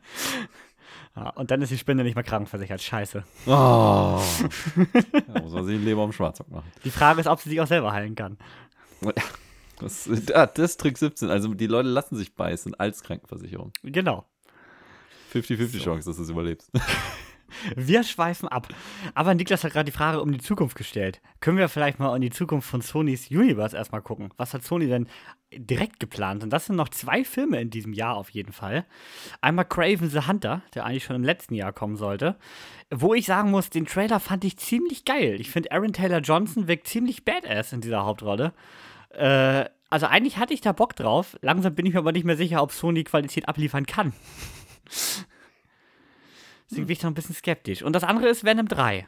Ja, und dann ist die Spinne nicht mehr krankenversichert. Scheiße. Oh. Da muss man sich ein Leber am Schwarzrock machen. Die Frage ist, ob sie sich auch selber heilen kann. Das, ah, das ist Trick 17. Also die Leute lassen sich beißen als Krankenversicherung. Genau. 50-50 So. Chance, dass du es überlebst. Wir schweifen ab. Aber Niklas hat gerade die Frage um die Zukunft gestellt. Können wir vielleicht mal in die Zukunft von Sonys Universe erstmal gucken? Was hat Sony denn direkt geplant? Und das sind noch zwei Filme in diesem Jahr auf jeden Fall. Einmal Craven the Hunter, der eigentlich schon im letzten Jahr kommen sollte. Wo ich sagen muss, den Trailer fand ich ziemlich geil. Ich finde, Aaron Taylor Johnson wirkt ziemlich badass in dieser Hauptrolle. Äh, also eigentlich hatte ich da Bock drauf. Langsam bin ich mir aber nicht mehr sicher, ob Sony Qualität abliefern kann. Deswegen bin ich noch ein bisschen skeptisch. Und das andere ist Venom 3.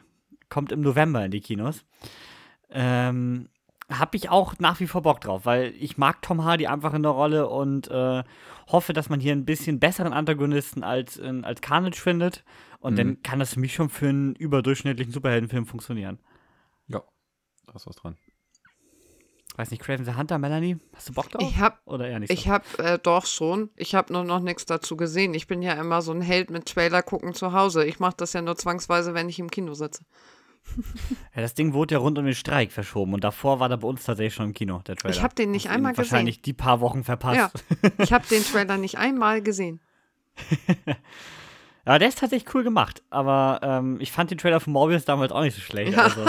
Kommt im November in die Kinos. Ähm, habe ich auch nach wie vor Bock drauf, weil ich mag Tom Hardy einfach in der Rolle und äh, hoffe, dass man hier ein bisschen besseren Antagonisten als, in, als Carnage findet. Und mhm. dann kann das für mich schon für einen überdurchschnittlichen Superheldenfilm funktionieren. Ja, da ist was dran. Weiß nicht, Craven the Hunter, Melanie, hast du Bock drauf? Ich hab, Oder eher nicht so? Ich habe äh, doch schon. Ich habe nur noch nichts dazu gesehen. Ich bin ja immer so ein Held mit Trailer gucken zu Hause. Ich mache das ja nur zwangsweise, wenn ich im Kino sitze. ja, das Ding wurde ja rund um den Streik verschoben und davor war da bei uns tatsächlich schon im Kino, der Trailer. Ich habe den nicht einmal gesehen. Wahrscheinlich die paar Wochen verpasst. Ja, ich habe den Trailer nicht einmal gesehen. Ja, der ist tatsächlich cool gemacht, aber ähm, ich fand den Trailer von Morbius damals auch nicht so schlecht. Ja. Also,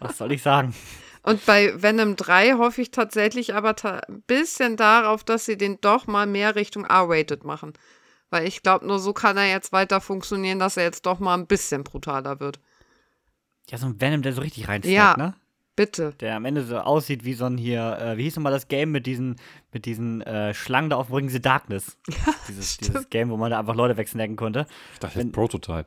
was soll ich sagen? Und bei Venom 3 hoffe ich tatsächlich aber ta ein bisschen darauf, dass sie den doch mal mehr Richtung R-rated machen. Weil ich glaube, nur so kann er jetzt weiter funktionieren, dass er jetzt doch mal ein bisschen brutaler wird. Ja, so ein Venom, der so richtig reinfällt, ja, ne? Bitte. Der am Ende so aussieht wie so ein hier, äh, wie hieß nochmal das Game mit diesen, mit diesen äh, Schlangen da auf dem Ring, The Darkness. Ja, dieses, dieses, Game, wo man da einfach Leute wegsnacken konnte. Ich dachte, das ist Prototype.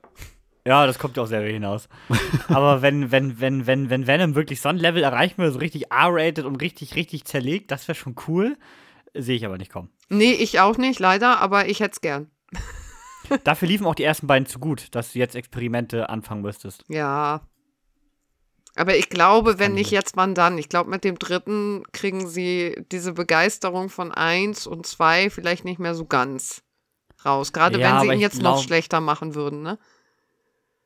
Ja, das kommt ja auch selber hinaus. Aber wenn, wenn, wenn, wenn, wenn Venom wirklich so ein Level erreichen würde, so richtig R-rated und richtig, richtig zerlegt, das wäre schon cool. Sehe ich aber nicht kommen. Nee, ich auch nicht, leider, aber ich hätte es gern. Dafür liefen auch die ersten beiden zu gut, dass du jetzt Experimente anfangen müsstest. Ja. Aber ich glaube, wenn nicht jetzt, wann dann? Ich glaube, mit dem dritten kriegen sie diese Begeisterung von eins und zwei vielleicht nicht mehr so ganz raus. Gerade ja, wenn sie ihn jetzt glaub, noch schlechter machen würden, ne?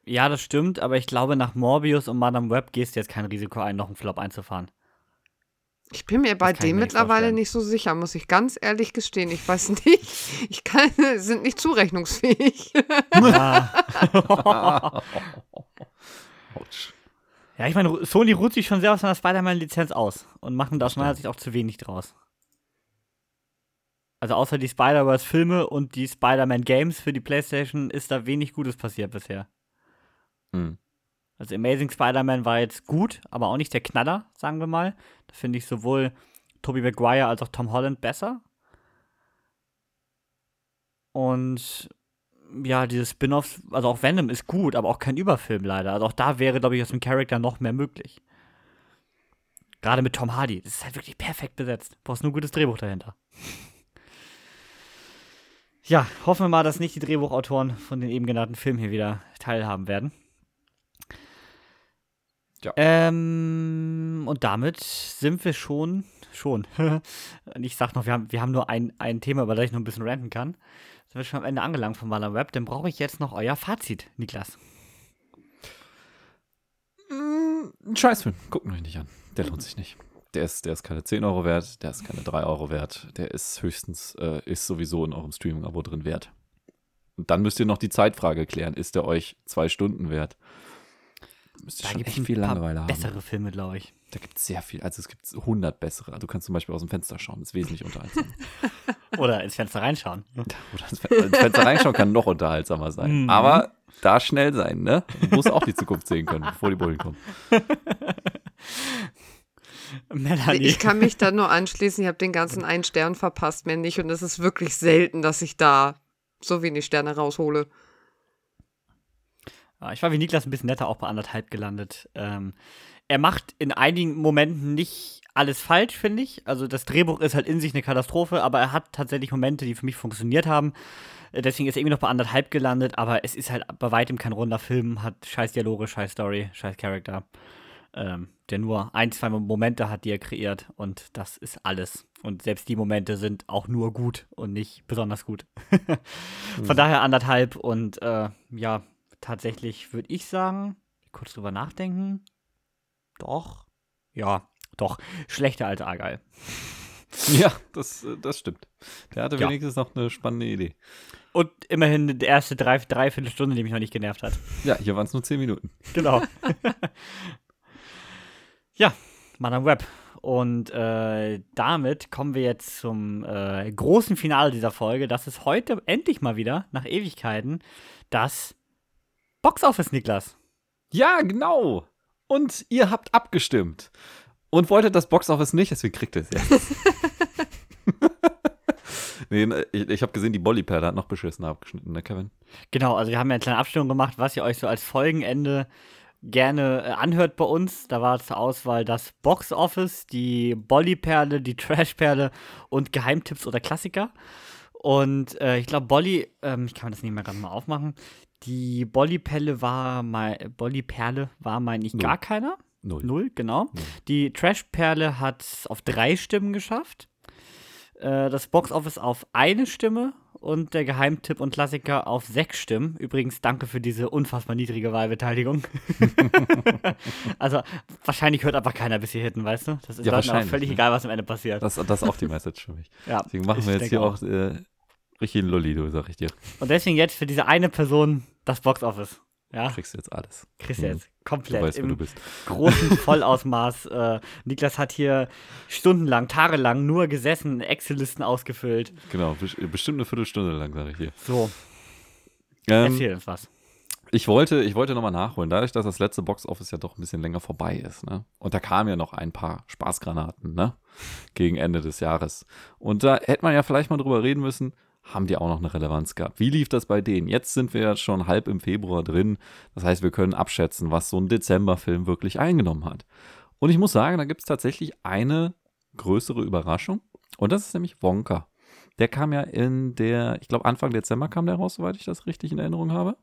Ja, das stimmt, aber ich glaube, nach Morbius und Madame Web gehst du jetzt kein Risiko ein, noch einen Flop einzufahren. Ich bin mir bei dem mittlerweile nicht so sicher, muss ich ganz ehrlich gestehen. Ich weiß nicht. Ich kann, sind nicht zurechnungsfähig. Ja. ja, ich meine, Sony ruht sich schon sehr aus seiner Spider-Man-Lizenz aus und machen da aus meiner Sicht auch zu wenig draus. Also außer die Spider-Verse-Filme und die Spider-Man-Games für die PlayStation ist da wenig Gutes passiert bisher. Mhm. Also Amazing Spider-Man war jetzt gut, aber auch nicht der Knaller, sagen wir mal. Da finde ich sowohl Tobey Maguire als auch Tom Holland besser. Und ja, diese Spin-offs, also auch Venom ist gut, aber auch kein Überfilm leider. Also auch da wäre, glaube ich, aus dem Charakter noch mehr möglich. Gerade mit Tom Hardy. Das ist halt wirklich perfekt besetzt. Du brauchst nur ein gutes Drehbuch dahinter. ja, hoffen wir mal, dass nicht die Drehbuchautoren von den eben genannten Filmen hier wieder teilhaben werden. Ja. Ähm, und damit sind wir schon, schon. und ich sag noch, wir haben, wir haben nur ein, ein Thema, über das ich noch ein bisschen ranten kann. Sind wir schon am Ende angelangt von Maler Web. Dann brauche ich jetzt noch euer Fazit, Niklas. Mm, ein Scheißfilm. Gucken wir nicht an. Der lohnt sich nicht. Der ist, der ist keine 10 Euro wert, der ist keine 3 Euro wert. Der ist höchstens, äh, ist sowieso in eurem Streaming-Abo drin wert. Und dann müsst ihr noch die Zeitfrage klären. Ist der euch zwei Stunden wert? Müsste da schon echt viel Langeweile haben. Bessere Filme, glaube ich. Da gibt es sehr viel. Also es gibt 100 bessere. Du kannst zum Beispiel aus dem Fenster schauen. Das ist wesentlich unterhaltsamer. Oder ins Fenster reinschauen. Oder ins, Fenster reinschauen kann noch unterhaltsamer sein. Mhm. Aber da schnell sein, ne? Du musst auch die Zukunft sehen können, bevor die Bullen kommen. Melanie. Ich kann mich da nur anschließen. Ich habe den ganzen einen Stern verpasst, mehr nicht. Und es ist wirklich selten, dass ich da so wenig Sterne raushole. Ich war wie Niklas ein bisschen netter auch bei anderthalb gelandet. Ähm, er macht in einigen Momenten nicht alles falsch, finde ich. Also das Drehbuch ist halt in sich eine Katastrophe, aber er hat tatsächlich Momente, die für mich funktioniert haben. Äh, deswegen ist er irgendwie noch bei anderthalb gelandet, aber es ist halt bei weitem kein runder Film, hat scheiß Dialoge, scheiß Story, scheiß Charakter. Ähm, der nur ein, zwei Momente hat, die er kreiert und das ist alles. Und selbst die Momente sind auch nur gut und nicht besonders gut. Von mhm. daher anderthalb und äh, ja, tatsächlich würde ich sagen, kurz drüber nachdenken, doch, ja, doch, schlechter als Argyle. Ja, das, äh, das stimmt. Der hatte Ja. wenigstens noch eine spannende Idee. Und immerhin die erste drei, dreiviertel Stunde, die mich noch nicht genervt hat. Ja, hier waren es nur 10 Minuten. Genau. ja, Mann am Web. Und äh, damit kommen wir jetzt zum äh, großen Finale dieser Folge. Das ist heute endlich mal wieder, nach Ewigkeiten, das Boxoffice, Niklas. Ja, genau. Und ihr habt abgestimmt. Und wolltet das Boxoffice nicht, deswegen kriegt ihr es jetzt. nee, ne, ich, ich habe gesehen, die Bollyperle hat noch beschissener abgeschnitten, ne, Kevin? Genau, also wir haben ja eine kleine Abstimmung gemacht, was ihr euch so als Folgenende gerne äh, anhört bei uns. Da war zur Auswahl das Box Office, die Bolly-Perle, die Trash-Perle und Geheimtipps oder Klassiker. Und äh, ich glaube, Bolly, ähm, ich kann das nicht mehr gerade mal aufmachen. Die Bolly-Perle war mal, Bolly-Perle war, meine ich, Null. gar keiner. Null. Null, genau. Null. Die Trash-Perle hat es auf drei Stimmen geschafft. Äh, das Box-Office auf eine Stimme und der Geheimtipp und Klassiker auf sechs Stimmen. Übrigens, danke für diese unfassbar niedrige Wahlbeteiligung. also, wahrscheinlich hört einfach keiner bis hier hinten, weißt du? Das ist Ja, Leuten auch völlig ne? egal, was am Ende passiert. Das, das ist auch die Message für mich. ja, Deswegen machen wir jetzt hier auch äh, richtig einen Lolli, du, sag ich dir. Und deswegen jetzt für diese eine Person das Box-Office. Ja, Kriegst du jetzt alles. kriegst du Mhm. jetzt Du komplett weißt, wer im du bist. großen Vollausmaß. Äh, Niklas hat hier stundenlang, tagelang nur gesessen, Excel-Listen ausgefüllt. Genau, bes- bestimmt eine Viertelstunde lang, sag ich dir. So, Ähm, erzähl uns was. Ich wollte, ich wollte nochmal nachholen, dadurch, dass das letzte Box-Office ja doch ein bisschen länger vorbei ist. Ne? Und da kamen ja noch ein paar Spaßgranaten ne? gegen Ende des Jahres. Und da hätte man ja vielleicht mal drüber reden müssen, haben die auch noch eine Relevanz gehabt? Wie lief das bei denen? Jetzt sind wir ja schon halb im Februar drin. Das heißt, wir können abschätzen, was so ein Dezemberfilm wirklich eingenommen hat. Und ich muss sagen, da gibt es tatsächlich eine größere Überraschung. Und das ist nämlich Wonka. Der kam ja in der, ich glaube Anfang Dezember kam der raus, soweit ich das richtig in Erinnerung habe.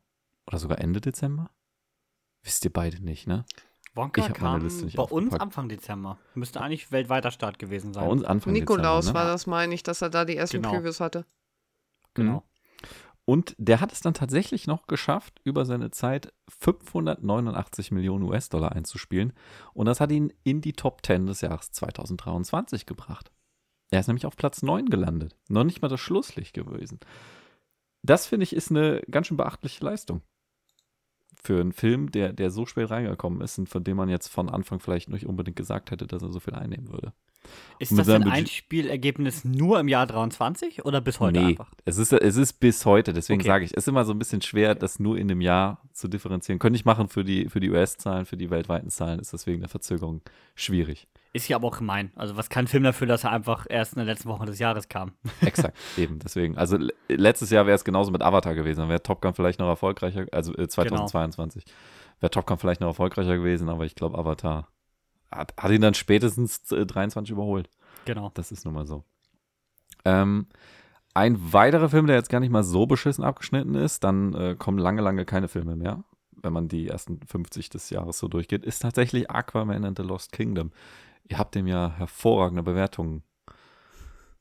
Oder sogar Ende Dezember? Wisst ihr beide nicht, ne? Wonka kam Liste nicht bei uns. Anfang Dezember. Müsste eigentlich weltweiter Start gewesen sein. Bei uns Anfang Nikolaus Dezember. war Ne? das, meine ich, dass er da die ersten Genau. Previews hatte. Genau. Und der hat es dann tatsächlich noch geschafft, über seine Zeit 589 Millionen US-Dollar einzuspielen. Und das hat ihn in die Top 10 des Jahres 2023 gebracht. Er ist nämlich auf Platz 9 gelandet. Noch nicht mal das Schlusslicht gewesen. Das finde ich ist eine ganz schön beachtliche Leistung. Für einen Film, der, der so spät reingekommen ist und von dem man jetzt von Anfang vielleicht nicht unbedingt gesagt hätte, dass er so viel einnehmen würde. Ist das seinem ein Einspielergebnis nur im Jahr 23 oder bis heute nee, einfach? Es ist, es ist bis heute, deswegen Okay. sage ich, es ist immer so ein bisschen schwer, das nur in dem Jahr zu differenzieren. Könnte ich machen für die, für die US-Zahlen, für die weltweiten Zahlen ist das wegen der Verzögerung schwierig. Ist ja aber auch gemein. Also, was kann ein Film dafür, dass er einfach erst in der letzten Woche des Jahres kam? Exakt, eben, deswegen. Also le- letztes Jahr wäre es genauso mit Avatar gewesen, dann wäre Top Gun vielleicht noch erfolgreicher, also äh, 2022, wäre Top Gun vielleicht noch erfolgreicher gewesen, aber ich glaube, Avatar hat, hat ihn dann spätestens äh, 23 überholt. Genau. Das ist nun mal so. Ähm, ein weiterer Film, der jetzt gar nicht mal so beschissen abgeschnitten ist, dann äh, kommen lange, lange keine Filme mehr, wenn man die ersten 50 des Jahres so durchgeht, ist tatsächlich Aquaman and the Lost Kingdom. Ihr habt dem ja hervorragende Bewertungen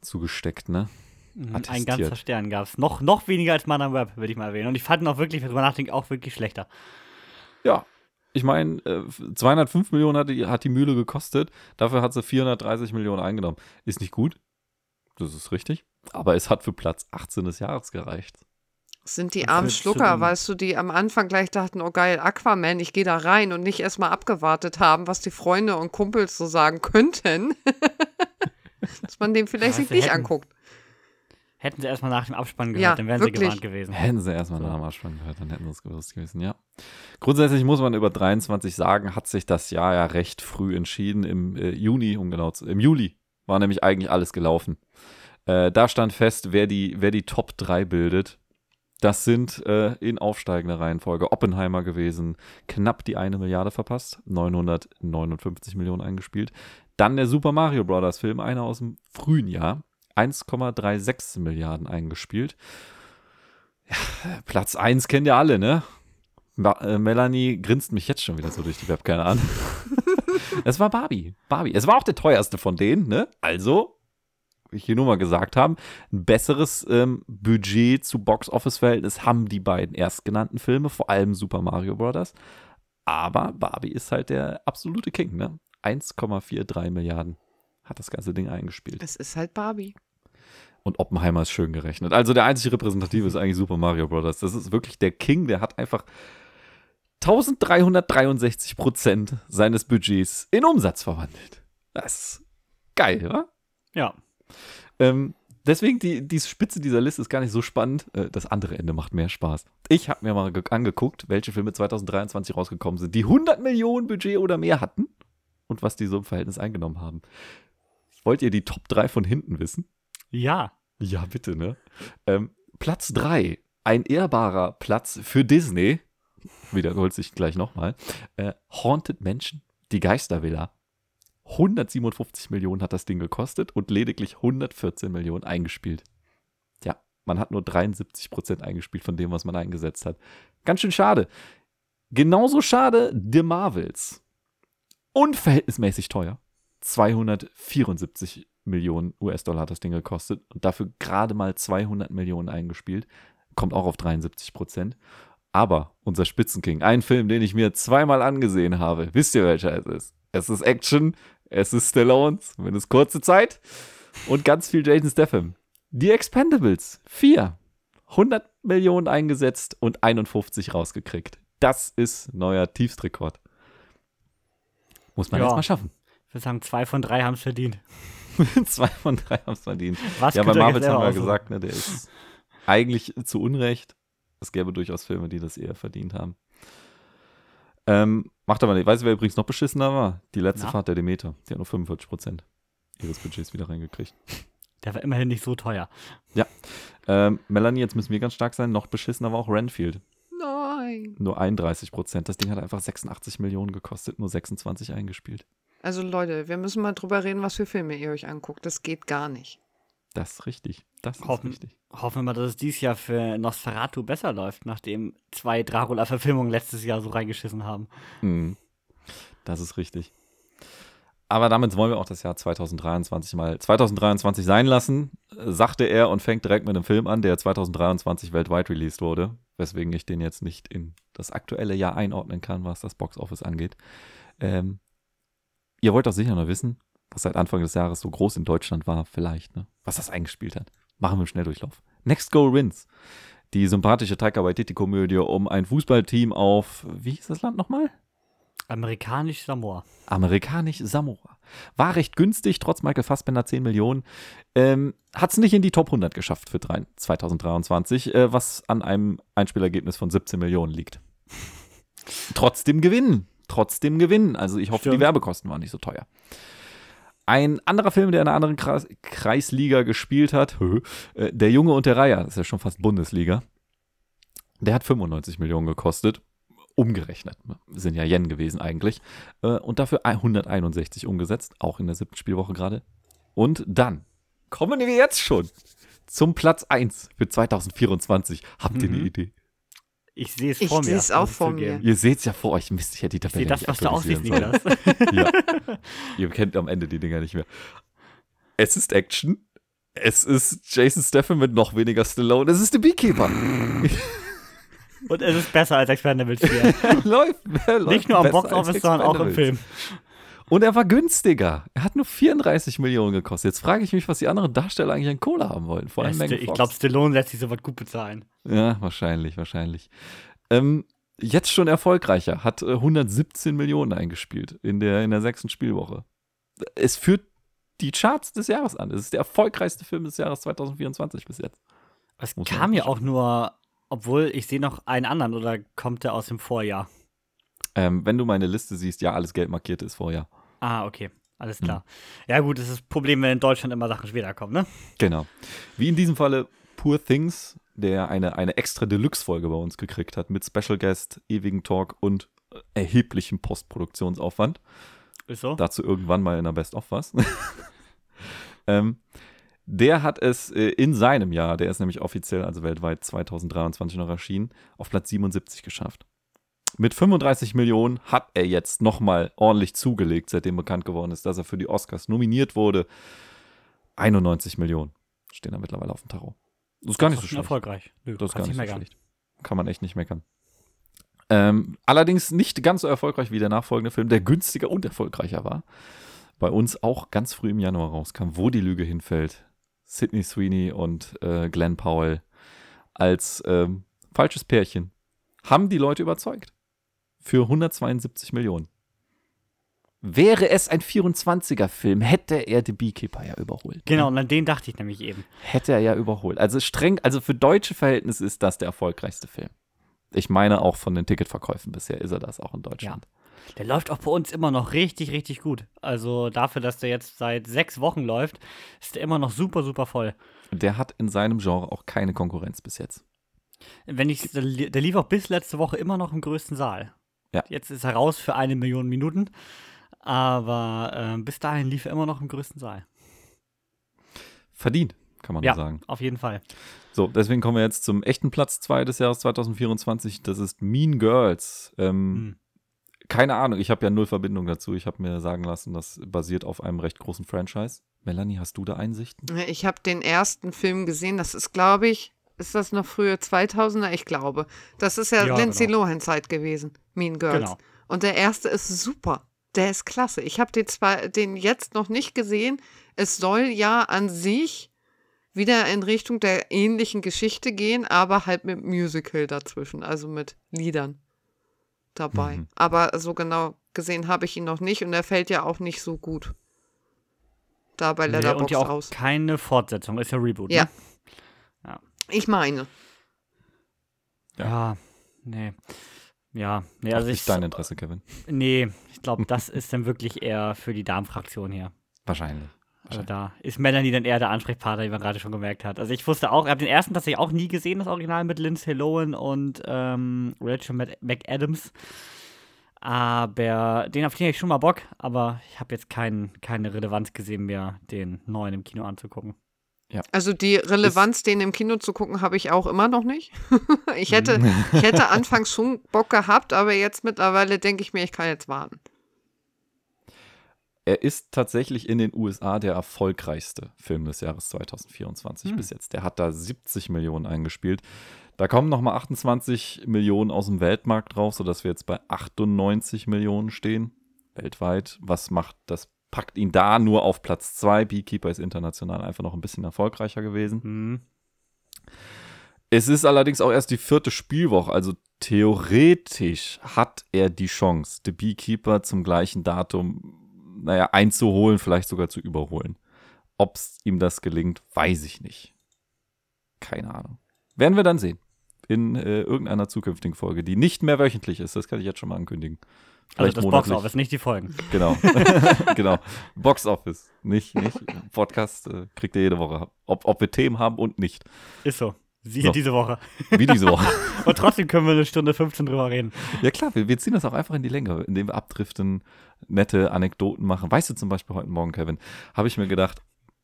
zugesteckt, ne? Mhm, Ein Attestiert. ganzer Stern gab es. Noch, noch weniger als Man am Web, würde ich mal erwähnen. Und ich fand ihn auch wirklich, wenn ich drüber nachdenke, auch wirklich schlechter. Ja. Ich meine, äh, 205 Millionen hat die, hat die Mühle gekostet, dafür hat sie 430 Millionen eingenommen. Ist nicht gut, das ist richtig, aber es hat für Platz 18 des Jahres gereicht. Das sind die armen Schlucker, weißt du, die am Anfang gleich dachten, oh geil, Aquaman, ich gehe da rein und nicht erstmal abgewartet haben, was die Freunde und Kumpels so sagen könnten. Dass man den vielleicht Ja, sich nicht hätten- anguckt. Hätten sie erstmal nach dem Abspann gehört, Ja, dann wären wirklich. sie gewarnt gewesen. Hätten sie erstmal So. nach dem Abspann gehört, dann hätten sie es gewusst gewesen, ja. Grundsätzlich muss man über 23 sagen, hat sich das Jahr ja recht früh entschieden. Im äh, Juni, um genau zu, im Juli war nämlich eigentlich alles gelaufen. Äh, da stand fest, wer die, wer die Top 3 bildet. Das sind äh, in aufsteigender Reihenfolge Oppenheimer gewesen, knapp die eine Milliarde verpasst, 959 Millionen eingespielt. Dann der Super Mario Bros. Film, einer aus dem frühen Jahr, 1,36 Milliarden eingespielt. Platz 1 kennt ihr alle, ne? Äh, Melanie grinst mich jetzt schon wieder so durch die Webcam an. es war Barbie. Barbie. Es war auch der teuerste von denen, ne? Also, wie ich hier nur mal gesagt haben, ein besseres ähm, Budget zu Box-Office-Verhältnis haben die beiden erstgenannten Filme, vor allem Super Mario Bros. Aber Barbie ist halt der absolute King, ne? 1,43 Milliarden hat das ganze Ding eingespielt. Es ist halt Barbie. Und Oppenheimer ist schön gerechnet. Also der einzige Repräsentative ist eigentlich Super Mario Bros. Das ist wirklich der King, der hat einfach 1363 Prozent seines Budgets in Umsatz verwandelt. Das ist geil, oder? Ja. Ähm, deswegen, die, die Spitze dieser Liste ist gar nicht so spannend. Äh, das andere Ende macht mehr Spaß. Ich habe mir mal ge- angeguckt, welche Filme 2023 rausgekommen sind, die 100 Millionen Budget oder mehr hatten und was die so im Verhältnis eingenommen haben. Wollt ihr die Top 3 von hinten wissen? Ja. Ja, bitte, ne? Ähm, Platz 3, ein ehrbarer Platz für Disney. Wiederholt sich gleich nochmal. Äh, Haunted Mansion, die Geistervilla. 157 Millionen hat das Ding gekostet und lediglich 114 Millionen eingespielt. Ja, man hat nur 73 Prozent eingespielt von dem, was man eingesetzt hat. Ganz schön schade. Genauso schade The Marvels. Unverhältnismäßig teuer. 274 Millionen US-Dollar hat das Ding gekostet und dafür gerade mal 200 Millionen eingespielt. Kommt auch auf 73 Prozent. Aber unser Spitzenking, ein Film, den ich mir zweimal angesehen habe, wisst ihr, welcher es ist? Es ist Action, es ist Stallone, zumindest kurze Zeit und ganz viel Jason Statham. Die Expendables, 4. 100 Millionen eingesetzt und 51 rausgekriegt. Das ist neuer Tiefstrekord. Muss man Ja. jetzt mal schaffen. Ich würde sagen, zwei von drei haben es verdient. Zwei von drei haben es verdient. Was ja, bei jetzt haben wir ja gesagt, ne, der ist eigentlich zu Unrecht. Es gäbe durchaus Filme, die das eher verdient haben. Ähm, macht aber nicht. Weißt du, wer übrigens noch beschissener war? Die letzte Na? Fahrt der Demeter. Die hat nur 45 Prozent ihres Budgets wieder reingekriegt. Der war immerhin nicht so teuer. Ähm, Melanie, jetzt müssen wir ganz stark sein. Noch beschissener war auch Renfield. Nein. Nur 31 Prozent. Das Ding hat einfach 86 Millionen gekostet, nur 26 eingespielt. Also Leute, wir müssen mal drüber reden, was für Filme ihr euch anguckt. Das geht gar nicht. Das ist richtig. Das ist Hoffen- richtig. Hoffen wir mal, dass es dieses Jahr für Nosferatu besser läuft, nachdem zwei Dracula-Verfilmungen letztes Jahr so reingeschissen haben. Mhm. Das ist richtig. Aber damit wollen wir auch das Jahr 2023 mal 2023 sein lassen, äh, sagte er und fängt direkt mit einem Film an, der 2023 weltweit released wurde, weswegen ich den jetzt nicht in das aktuelle Jahr einordnen kann, was das Boxoffice angeht. Ähm, ihr wollt doch sicher noch wissen, was seit Anfang des Jahres so groß in Deutschland war, vielleicht, ne? was das eingespielt hat. Machen wir einen Schnelldurchlauf. Next Goal Wins. Die sympathische Taika Waititi-Komödie um ein Fußballteam auf, wie hieß das Land nochmal? Amerikanisch Samoa. Amerikanisch Samoa. War recht günstig, trotz Michael Fassbender 10 Millionen. Ähm, Hat es nicht in die Top 100 geschafft für drei- 2023, äh, was an einem Einspielergebnis von 17 Millionen liegt. Trotzdem Gewinn. Trotzdem Gewinn. Also ich hoffe, die Stimmt. Werbekosten waren nicht so teuer. Ein anderer Film, der in einer anderen Kreis Kreisliga gespielt hat, äh, Der Junge und der Reiher, das ist ja schon fast Bundesliga, der hat 95 Millionen gekostet umgerechnet. Sind ja Yen gewesen eigentlich. Äh, und dafür 161 umgesetzt, auch in der siebten Spielwoche gerade. Und dann kommen wir jetzt schon zum Platz 1 für 2024. Habt ihr eine Mhm. Idee? Ich sehe es Ich vor mir. sehe es auch ich vor mir. Ihr seht es ja vor euch. Mist, ich hätte die Ich sehe Tabelle das, was nicht du aussiehst. Niklas. Ja. Ihr kennt am Ende die Dinger nicht mehr. Es ist Action. Es ist Jason Statham mit noch weniger Stallone. Es ist The Beekeeper. Und es ist besser als Expendables 4. läuft, läuft Nicht nur am Boxoffice, sondern auch im. Film. Und er war günstiger. Er hat nur 34 Millionen gekostet. Jetzt frage ich mich, was die anderen Darsteller eigentlich an Kohle haben wollen. Vor allem Megan ich glaube, Stallone lässt sich sowas gut bezahlen. Ja, wahrscheinlich, wahrscheinlich. Ähm, jetzt schon erfolgreicher. Hat äh, 117 Millionen eingespielt in der, in der sechsten Spielwoche. Es führt die Charts des Jahres an. Es ist der erfolgreichste Film des Jahres 2024 bis jetzt. Es Muss kam ja auch nur, obwohl ich sehe noch einen anderen oder kommt der aus dem Vorjahr? Ähm, wenn du meine Liste siehst, ja, alles Geld markiert ist vorher. Ah, okay. Alles Hm. klar. Ja, gut, das ist das Problem, wenn in Deutschland immer Sachen später kommen, ne? Genau. Wie in diesem Falle Poor Things, der eine, eine extra Deluxe-Folge bei uns gekriegt hat mit Special Guest, ewigen Talk und erheblichem Postproduktionsaufwand. Ist so. Dazu irgendwann mal in der Best of was. ähm, der hat es äh, in seinem Jahr, der ist nämlich offiziell, also weltweit 2023 noch erschienen, auf Platz 77 geschafft. Mit 35 Millionen hat er jetzt nochmal ordentlich zugelegt, seitdem bekannt geworden ist, dass er für die Oscars nominiert wurde. 91 Millionen stehen da mittlerweile auf dem Tarot. Das ist gar nicht so schlecht. erfolgreich. Nö, Das ist gar nicht so schlecht. Kann man echt nicht meckern. Ähm, allerdings nicht ganz so erfolgreich wie der nachfolgende Film, der günstiger und erfolgreicher war. bei uns auch ganz früh im Januar rauskam, wo die Lüge hinfällt. Sidney Sweeney und äh, Glenn Powell als ähm, falsches Pärchen haben die Leute überzeugt. Für 172 Millionen. Wäre es ein 24er-Film, hätte er The Beekeeper ja überholt. Genau, und an den dachte ich nämlich eben. Hätte er ja überholt. Also streng, also für deutsche Verhältnisse ist das der erfolgreichste Film. Ich meine auch von den Ticketverkäufen bisher ist er das auch in Deutschland. Der läuft auch bei uns immer noch richtig, richtig gut. Also dafür, dass der jetzt seit sechs Wochen läuft, ist der immer noch super, super voll. Der hat in seinem Genre auch keine Konkurrenz bis jetzt. Wenn ich, der lief auch bis letzte Woche immer noch im größten Saal. Ja. Jetzt ist er raus für eine Million Minuten, aber äh, bis dahin lief er immer noch im größten Saal. Verdient, kann man Ja. sagen. Auf jeden Fall. So, deswegen kommen wir jetzt zum echten Platz 2 des Jahres 2024. Das ist Mean Girls. Ähm, Hm. Keine Ahnung, ich habe ja null Verbindung dazu. Ich habe mir sagen lassen, das basiert auf einem recht großen Franchise. Melanie, hast du da Einsichten? Ich habe den ersten Film gesehen, das ist, glaube ich, ist das noch früher 2000er? Ich glaube. Das ist ja, Ja, Lindsay genau. Lohan-Zeit gewesen, Mean Girls. Genau. Und der erste ist super. Der ist klasse. Ich habe den zwar den jetzt noch nicht gesehen. Es soll ja an sich wieder in Richtung der ähnlichen Geschichte gehen, aber halt mit Musical dazwischen, also mit Liedern dabei. Mhm. Aber so genau gesehen habe ich ihn noch nicht und er fällt ja auch nicht so gut. Da bei Nee, und Letterboxd ja auch raus. keine Fortsetzung, ist ja Reboot. Ja. Ne? Ich meine. Ja. Ja, nee. Ja, nee, Also also nicht ich. dein Interesse, Kevin. Nee, ich glaube, das ist dann wirklich eher für die Damenfraktion hier. Wahrscheinlich. Also da ist Melanie dann eher der Ansprechpartner, wie man gerade schon gemerkt hat. Also ich wusste auch, ich habe den ersten tatsächlich auch nie gesehen, das Original mit Lindsay Lohan und ähm, Rachel Mc- McAdams. Aber den auf den ich schon mal Bock, aber ich habe jetzt kein, keine Relevanz gesehen mehr, den neuen im Kino anzugucken. Also die Relevanz, den im Kino zu gucken, habe ich auch immer noch nicht. ich, hätte, Mhm. ich hätte anfangs schon Bock gehabt, aber jetzt mittlerweile denke ich mir, ich kann jetzt warten. Er ist tatsächlich in den USA der erfolgreichste Film des Jahres 2024 Hm. bis jetzt. Der hat da 70 Millionen eingespielt. Da kommen nochmal 28 Millionen aus dem Weltmarkt drauf, sodass wir jetzt bei 98 Millionen stehen. Weltweit. Was macht das? Packt ihn da nur auf Platz 2. Beekeeper ist international einfach noch ein bisschen erfolgreicher gewesen. Hm. Es ist allerdings auch erst die vierte Spielwoche, also theoretisch hat er die Chance, The Beekeeper zum gleichen Datum, naja, einzuholen, vielleicht sogar zu überholen. Ob es ihm das gelingt, weiß ich nicht. Keine Ahnung. Werden wir dann sehen. In äh, irgendeiner zukünftigen Folge, die nicht mehr wöchentlich ist, das kann ich jetzt schon mal ankündigen. Also Vielleicht das monatlich. Box-Office, nicht die Folgen. Genau. genau. Box Office. Nicht, nicht. Podcast äh, kriegt ihr jede Woche. Ob, ob wir Themen haben und nicht. Ist so. Siehe So. diese Woche. Wie diese Woche. Und trotzdem können wir eine Stunde 15 drüber reden. Ja klar, wir, wir ziehen das auch einfach in die Länge, indem wir abdriften, nette Anekdoten machen. Weißt du zum Beispiel heute Morgen, Kevin, habe ich mir gedacht,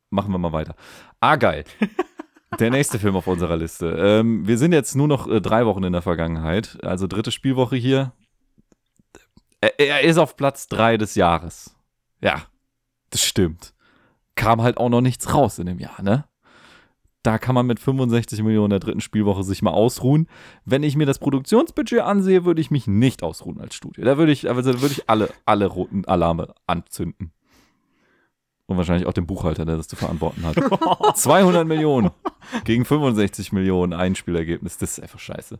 machen wir mal weiter. Ah, geil. Der nächste Film auf unserer Liste. Ähm, wir sind jetzt nur noch äh, drei Wochen in der Vergangenheit, also dritte Spielwoche hier. Er, er ist auf Platz drei des Jahres. Ja, das stimmt. Kam halt auch noch nichts raus in dem Jahr, ne? Da kann man mit 65 Millionen der dritten Spielwoche sich mal ausruhen. Wenn ich mir das Produktionsbudget ansehe, würde ich mich nicht ausruhen als Studio. Da würde ich, also da würde ich alle, alle roten Alarme anzünden. Und wahrscheinlich auch den Buchhalter, der das zu verantworten hat. 200 Millionen gegen 65 Millionen Einspielergebnis. Das ist einfach scheiße.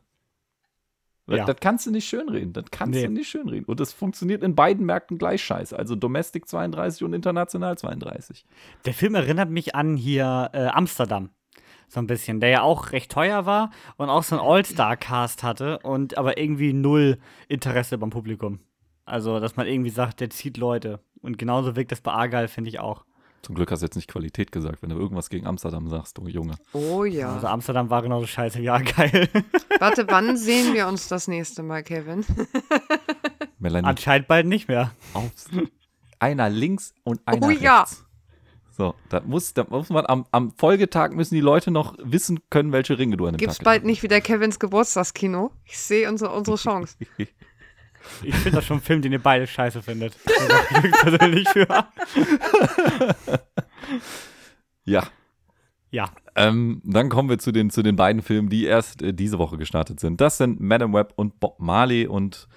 Das, Ja. das kannst du nicht schönreden. Das kannst Nee. du nicht schönreden. Und das funktioniert in beiden Märkten gleich scheiße. Also Domestic 32 und international 32. Der Film erinnert mich an hier äh, Amsterdam. So ein bisschen, der ja auch recht teuer war und auch so einen All-Star-Cast hatte und aber irgendwie null Interesse beim Publikum. Also, dass man irgendwie sagt, der zieht Leute. Und genauso wirkt das bei Argyle, finde ich auch. Zum Glück hast du jetzt nicht Qualität gesagt, wenn du irgendwas gegen Amsterdam sagst, du Junge. Oh ja. Also, Amsterdam war genauso scheiße wie Argyle. Warte, wann sehen wir uns das nächste Mal, Kevin? Melanie, Anscheinend bald nicht mehr. aufs. Einer links und einer Oh rechts. ja. So, da muss, da muss man am, am Folgetag müssen die Leute noch wissen können, welche Ringe du an dem Gibt's Tag bald nicht wieder Kevins Geburtstagskino? Ich sehe unsere, unsere Chance. Ich finde das schon ein Film, den ihr beide scheiße findet. Persönlich für. Ja. Ja. Ähm, dann kommen wir zu den, zu den beiden Filmen, die erst äh, diese Woche gestartet sind. Das sind Madame Web und Bob Marley und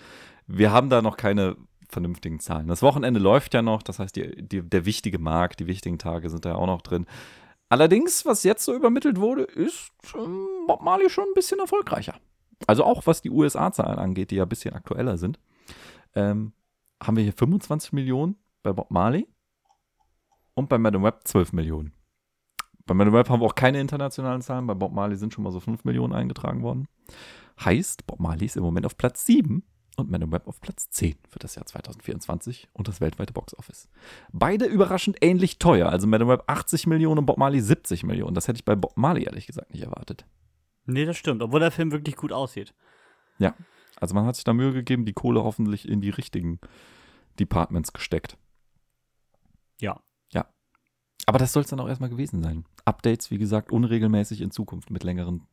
wir haben da noch keine vernünftigen Zahlen. Das Wochenende läuft ja noch, das heißt, die, die, der wichtige Markt, die wichtigen Tage sind da ja auch noch drin. Allerdings, was jetzt so übermittelt wurde, ist ähm, Bob Marley schon ein bisschen erfolgreicher. Also auch was die USA-Zahlen angeht, die ja ein bisschen aktueller sind, ähm, haben wir hier 25 Millionen bei Bob Marley und bei Madame Web 12 Millionen. Bei Madame Web haben wir auch keine internationalen Zahlen, bei Bob Marley sind schon mal so 5 Millionen eingetragen worden. Heißt, Bob Marley ist im Moment auf Platz 7 und Madame Web auf Platz 10 für das Jahr 2024 und das weltweite Boxoffice. Beide überraschend ähnlich teuer. Also Madame Web 80 Millionen und Bob Marley 70 Millionen. Das hätte ich bei Bob Marley ehrlich gesagt nicht erwartet. Nee, das stimmt, obwohl der Film wirklich gut aussieht. Ja, also man hat sich da Mühe gegeben, die Kohle hoffentlich in die richtigen Departments gesteckt. Ja. Ja. Aber das soll es dann auch erstmal gewesen sein. Updates, wie gesagt, unregelmäßig in Zukunft mit längeren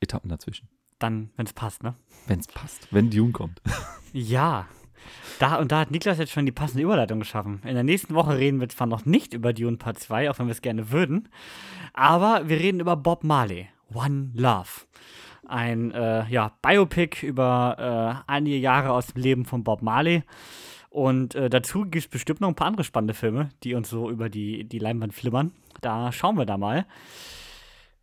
Etappen dazwischen. Dann, wenn es passt, ne? Wenn es passt, wenn Dune kommt. Ja. Da, und da hat Niklas jetzt schon die passende Überleitung geschaffen. In der nächsten Woche reden wir zwar noch nicht über Dune Part 2, auch wenn wir es gerne würden, aber wir reden über Bob Marley, One Love. Ein äh, ja, Biopic über äh, einige Jahre aus dem Leben von Bob Marley. Und äh, dazu gibt es bestimmt noch ein paar andere spannende Filme, die uns so über die, die Leinwand flimmern. Da schauen wir da mal.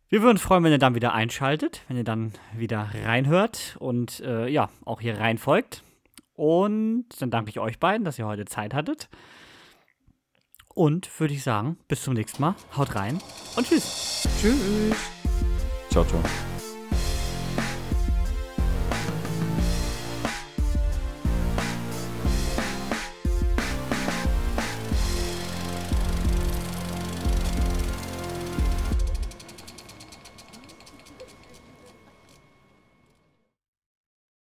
Wir würden uns freuen, wenn ihr dann wieder einschaltet, wenn ihr dann wieder reinhört und äh, ja, auch hier reinfolgt. Und dann danke ich euch beiden, dass ihr heute Zeit hattet. Und würde ich sagen, bis zum nächsten Mal. Haut rein und tschüss. Tschüss. Ciao, ciao.